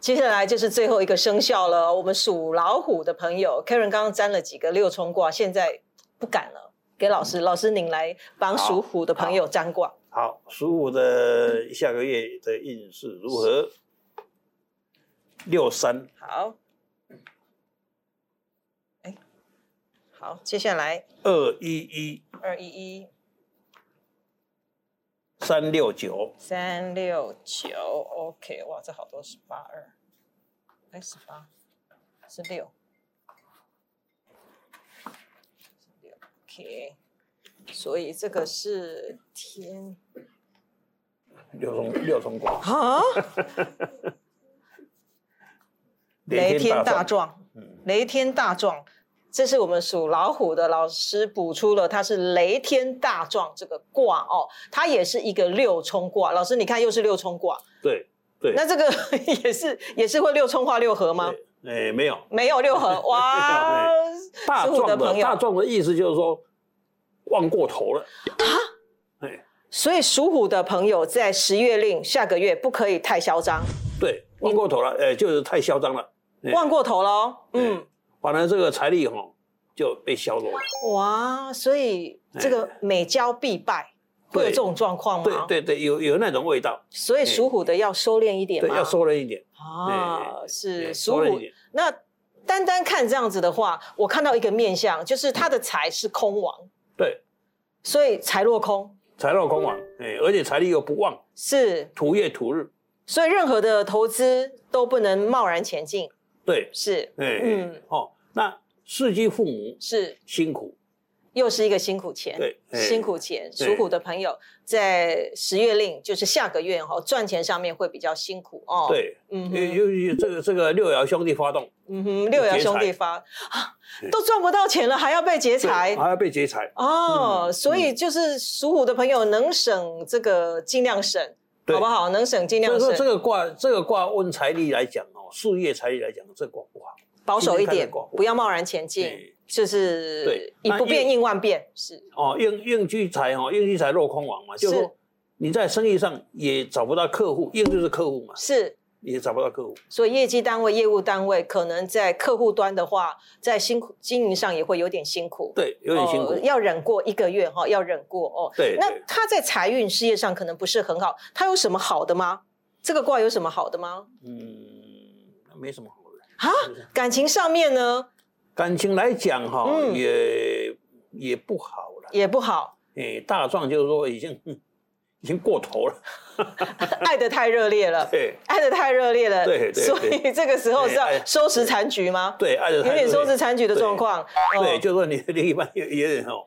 [SPEAKER 1] 接下来就是最后一个生肖了，我们属老虎的朋友，Karen 刚刚占了几个六冲卦，现在不敢了，给老师，老师您来帮属虎的朋友占卦。
[SPEAKER 2] 好，属虎的下个月的运势如何？六三。
[SPEAKER 1] 好，哎，好，接下来。
[SPEAKER 2] 二一一。
[SPEAKER 1] 二一一。
[SPEAKER 2] 三六九，
[SPEAKER 1] 三六九，OK，哇，这好多是八二，哎，十八，是六，所以这个是天
[SPEAKER 2] 六冲六冲卦，
[SPEAKER 1] 啊，雷天大
[SPEAKER 2] 壮。
[SPEAKER 1] 雷天大壮，这是我们属老虎的老师补出了，它是雷天大壮这个卦哦，它也是一个六冲卦。老师，你看又是六冲卦，
[SPEAKER 2] 对对，
[SPEAKER 1] 那这个 也是也是会六冲化六合吗？
[SPEAKER 2] 对哎，没有
[SPEAKER 1] 没有六合，哇！
[SPEAKER 2] 大
[SPEAKER 1] 属虎的
[SPEAKER 2] 壮的
[SPEAKER 1] 朋友
[SPEAKER 2] 大壮的意思就是说忘过头了。哎，
[SPEAKER 1] 所以属虎的朋友在十月令下个月不可以太嚣张，
[SPEAKER 2] 对，忘过头了，哎，就是太嚣张了，哎。
[SPEAKER 1] 忘过头了哦。嗯，
[SPEAKER 2] 反正这个财力哈就被削弱了。
[SPEAKER 1] 哇，所以这个每交必败，会有
[SPEAKER 2] 对
[SPEAKER 1] 这种状况吗？
[SPEAKER 2] 对对对，有有那种味道，
[SPEAKER 1] 所以属虎的要收敛一点
[SPEAKER 2] 对，
[SPEAKER 1] 嘛。
[SPEAKER 2] 要收敛一点，
[SPEAKER 1] 啊，
[SPEAKER 2] 哎
[SPEAKER 1] 是
[SPEAKER 2] 哎
[SPEAKER 1] 属虎。那单单看这样子的话，我看到一个面相，就是他的财是空亡，
[SPEAKER 2] 对，
[SPEAKER 1] 所以财落空。
[SPEAKER 2] 财落空亡，哎，而且财力又不旺，
[SPEAKER 1] 是，
[SPEAKER 2] 土月土日，
[SPEAKER 1] 所以任何的投资都不能贸然前进，
[SPEAKER 2] 对，
[SPEAKER 1] 是，
[SPEAKER 2] 哎，
[SPEAKER 1] 嗯。
[SPEAKER 2] 嗯，哦，那世继父母
[SPEAKER 1] 是，
[SPEAKER 2] 辛苦，
[SPEAKER 1] 又是一个辛苦钱，
[SPEAKER 2] 对哎。
[SPEAKER 1] 辛苦钱。
[SPEAKER 2] 对。
[SPEAKER 1] 属虎的朋友在十月令，就是下个月哈，赚钱上面会比较辛苦哦。，
[SPEAKER 2] 对，
[SPEAKER 1] 嗯
[SPEAKER 2] 因
[SPEAKER 1] 哼，
[SPEAKER 2] 为因为这个这个六爻兄弟发动，
[SPEAKER 1] 嗯哼，六爻兄弟发啊，都赚不到钱了，还要被劫
[SPEAKER 2] 对
[SPEAKER 1] 财。
[SPEAKER 2] 还要被劫财，
[SPEAKER 1] 哦，
[SPEAKER 2] 嗯
[SPEAKER 1] 所以就是属虎的朋友能省这个尽量省，好不好？能省尽量
[SPEAKER 2] 所以说这，个卦这个卦问财力来讲哦，事业财力来讲，这个卦不好，
[SPEAKER 1] 保守一点不要贸然前进。
[SPEAKER 2] 对，
[SPEAKER 1] 就是
[SPEAKER 2] 对
[SPEAKER 1] 以不变应万变，是
[SPEAKER 2] 哦，应应聚财哦，应聚财落空亡嘛，就是你在生意上也找不到客户，应就是客户嘛，
[SPEAKER 1] 是。
[SPEAKER 2] 也找不到客户，
[SPEAKER 1] 所以业绩单位、业务单位可能在客户端的话，在辛苦经营上也会有点辛苦，
[SPEAKER 2] 对，有点辛苦
[SPEAKER 1] 哦，要忍过一个月哈，要忍过哦。
[SPEAKER 2] 对，
[SPEAKER 1] 那他在财运事业上可能不是很好，他有什么好的吗？这个卦有什么好的吗？
[SPEAKER 2] 嗯，没什么好的。
[SPEAKER 1] 啊，感情上面呢
[SPEAKER 2] 感情来讲哈、
[SPEAKER 1] 嗯。
[SPEAKER 2] 也也不好了。
[SPEAKER 1] 也不好，
[SPEAKER 2] 哎，大壮就是说已经嗯已经过头了。
[SPEAKER 1] 爱的 太热烈了，
[SPEAKER 2] 对。
[SPEAKER 1] 爱的太热烈了，
[SPEAKER 2] 对对
[SPEAKER 1] 所以这个时候是要收拾残局吗？
[SPEAKER 2] 对，爱的
[SPEAKER 1] 有点收拾残局的状况，
[SPEAKER 2] 对，
[SPEAKER 1] 哦。
[SPEAKER 2] 就是说你的另一半有有点哦，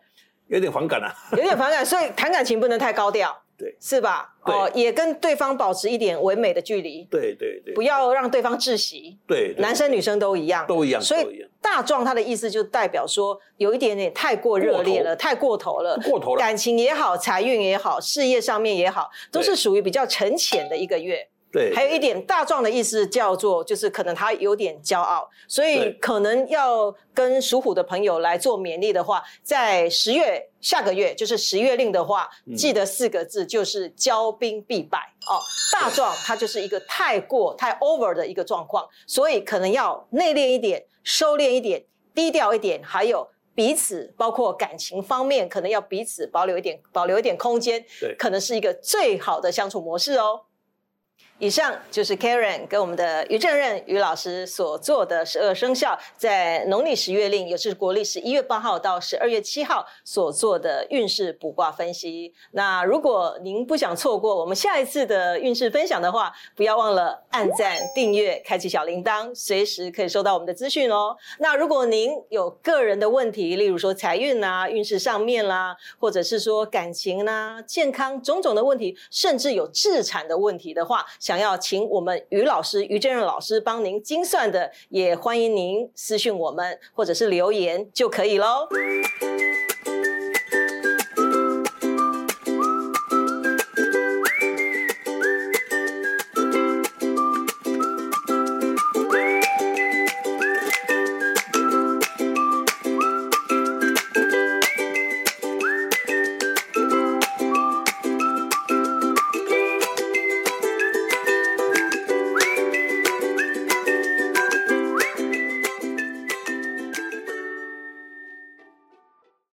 [SPEAKER 2] 有点反感啊。
[SPEAKER 1] 有点反感，所以谈感情不能太高调，
[SPEAKER 2] 对
[SPEAKER 1] 是吧？哦，也跟对方保持一点唯美的距离，
[SPEAKER 2] 对对对，
[SPEAKER 1] 不要让对方窒息。
[SPEAKER 2] 对对
[SPEAKER 1] 男生女生都一样，
[SPEAKER 2] 都一样，
[SPEAKER 1] 所以大壮他的意思就代表说，有一点点太过热烈了，太过头了。
[SPEAKER 2] 过头了。
[SPEAKER 1] 感情也好，财运也好，事业上面也好，都是属于比较沉潜的一个月。
[SPEAKER 2] 对，
[SPEAKER 1] 还有一点大壮的意思叫做，就是可能他有点骄傲，所以可能要跟属虎的朋友来做勉励的话，在十月下个月就是十月令的话，
[SPEAKER 2] 嗯
[SPEAKER 1] 记得四个字就是骄兵必败哦。大壮他就是一个太过太 over 的一个状况，所以可能要内敛一点，收敛一点，低调一点，还有。彼此包括感情方面，可能要彼此保留一点保留一点空间，
[SPEAKER 2] 对
[SPEAKER 1] 可能是一个最好的相处模式哦。以上就是 Karen 跟我们的于正任于老师所做的十二生肖在农历十月令，也是国历十一月八号到十二月七号所做的运势卜卦分析。那如果您不想错过我们下一次的运势分享的话，不要忘了按赞、订阅、开启小铃铛，随时可以收到我们的资讯哦。那如果您有个人的问题，例如说财运啦、运势上面啦，或者是说感情啦、健康种种的问题，甚至有自产的问题的话，想要请我们于老师、于正任老师帮您精算的，也欢迎您私信我们，或者是留言就可以喽。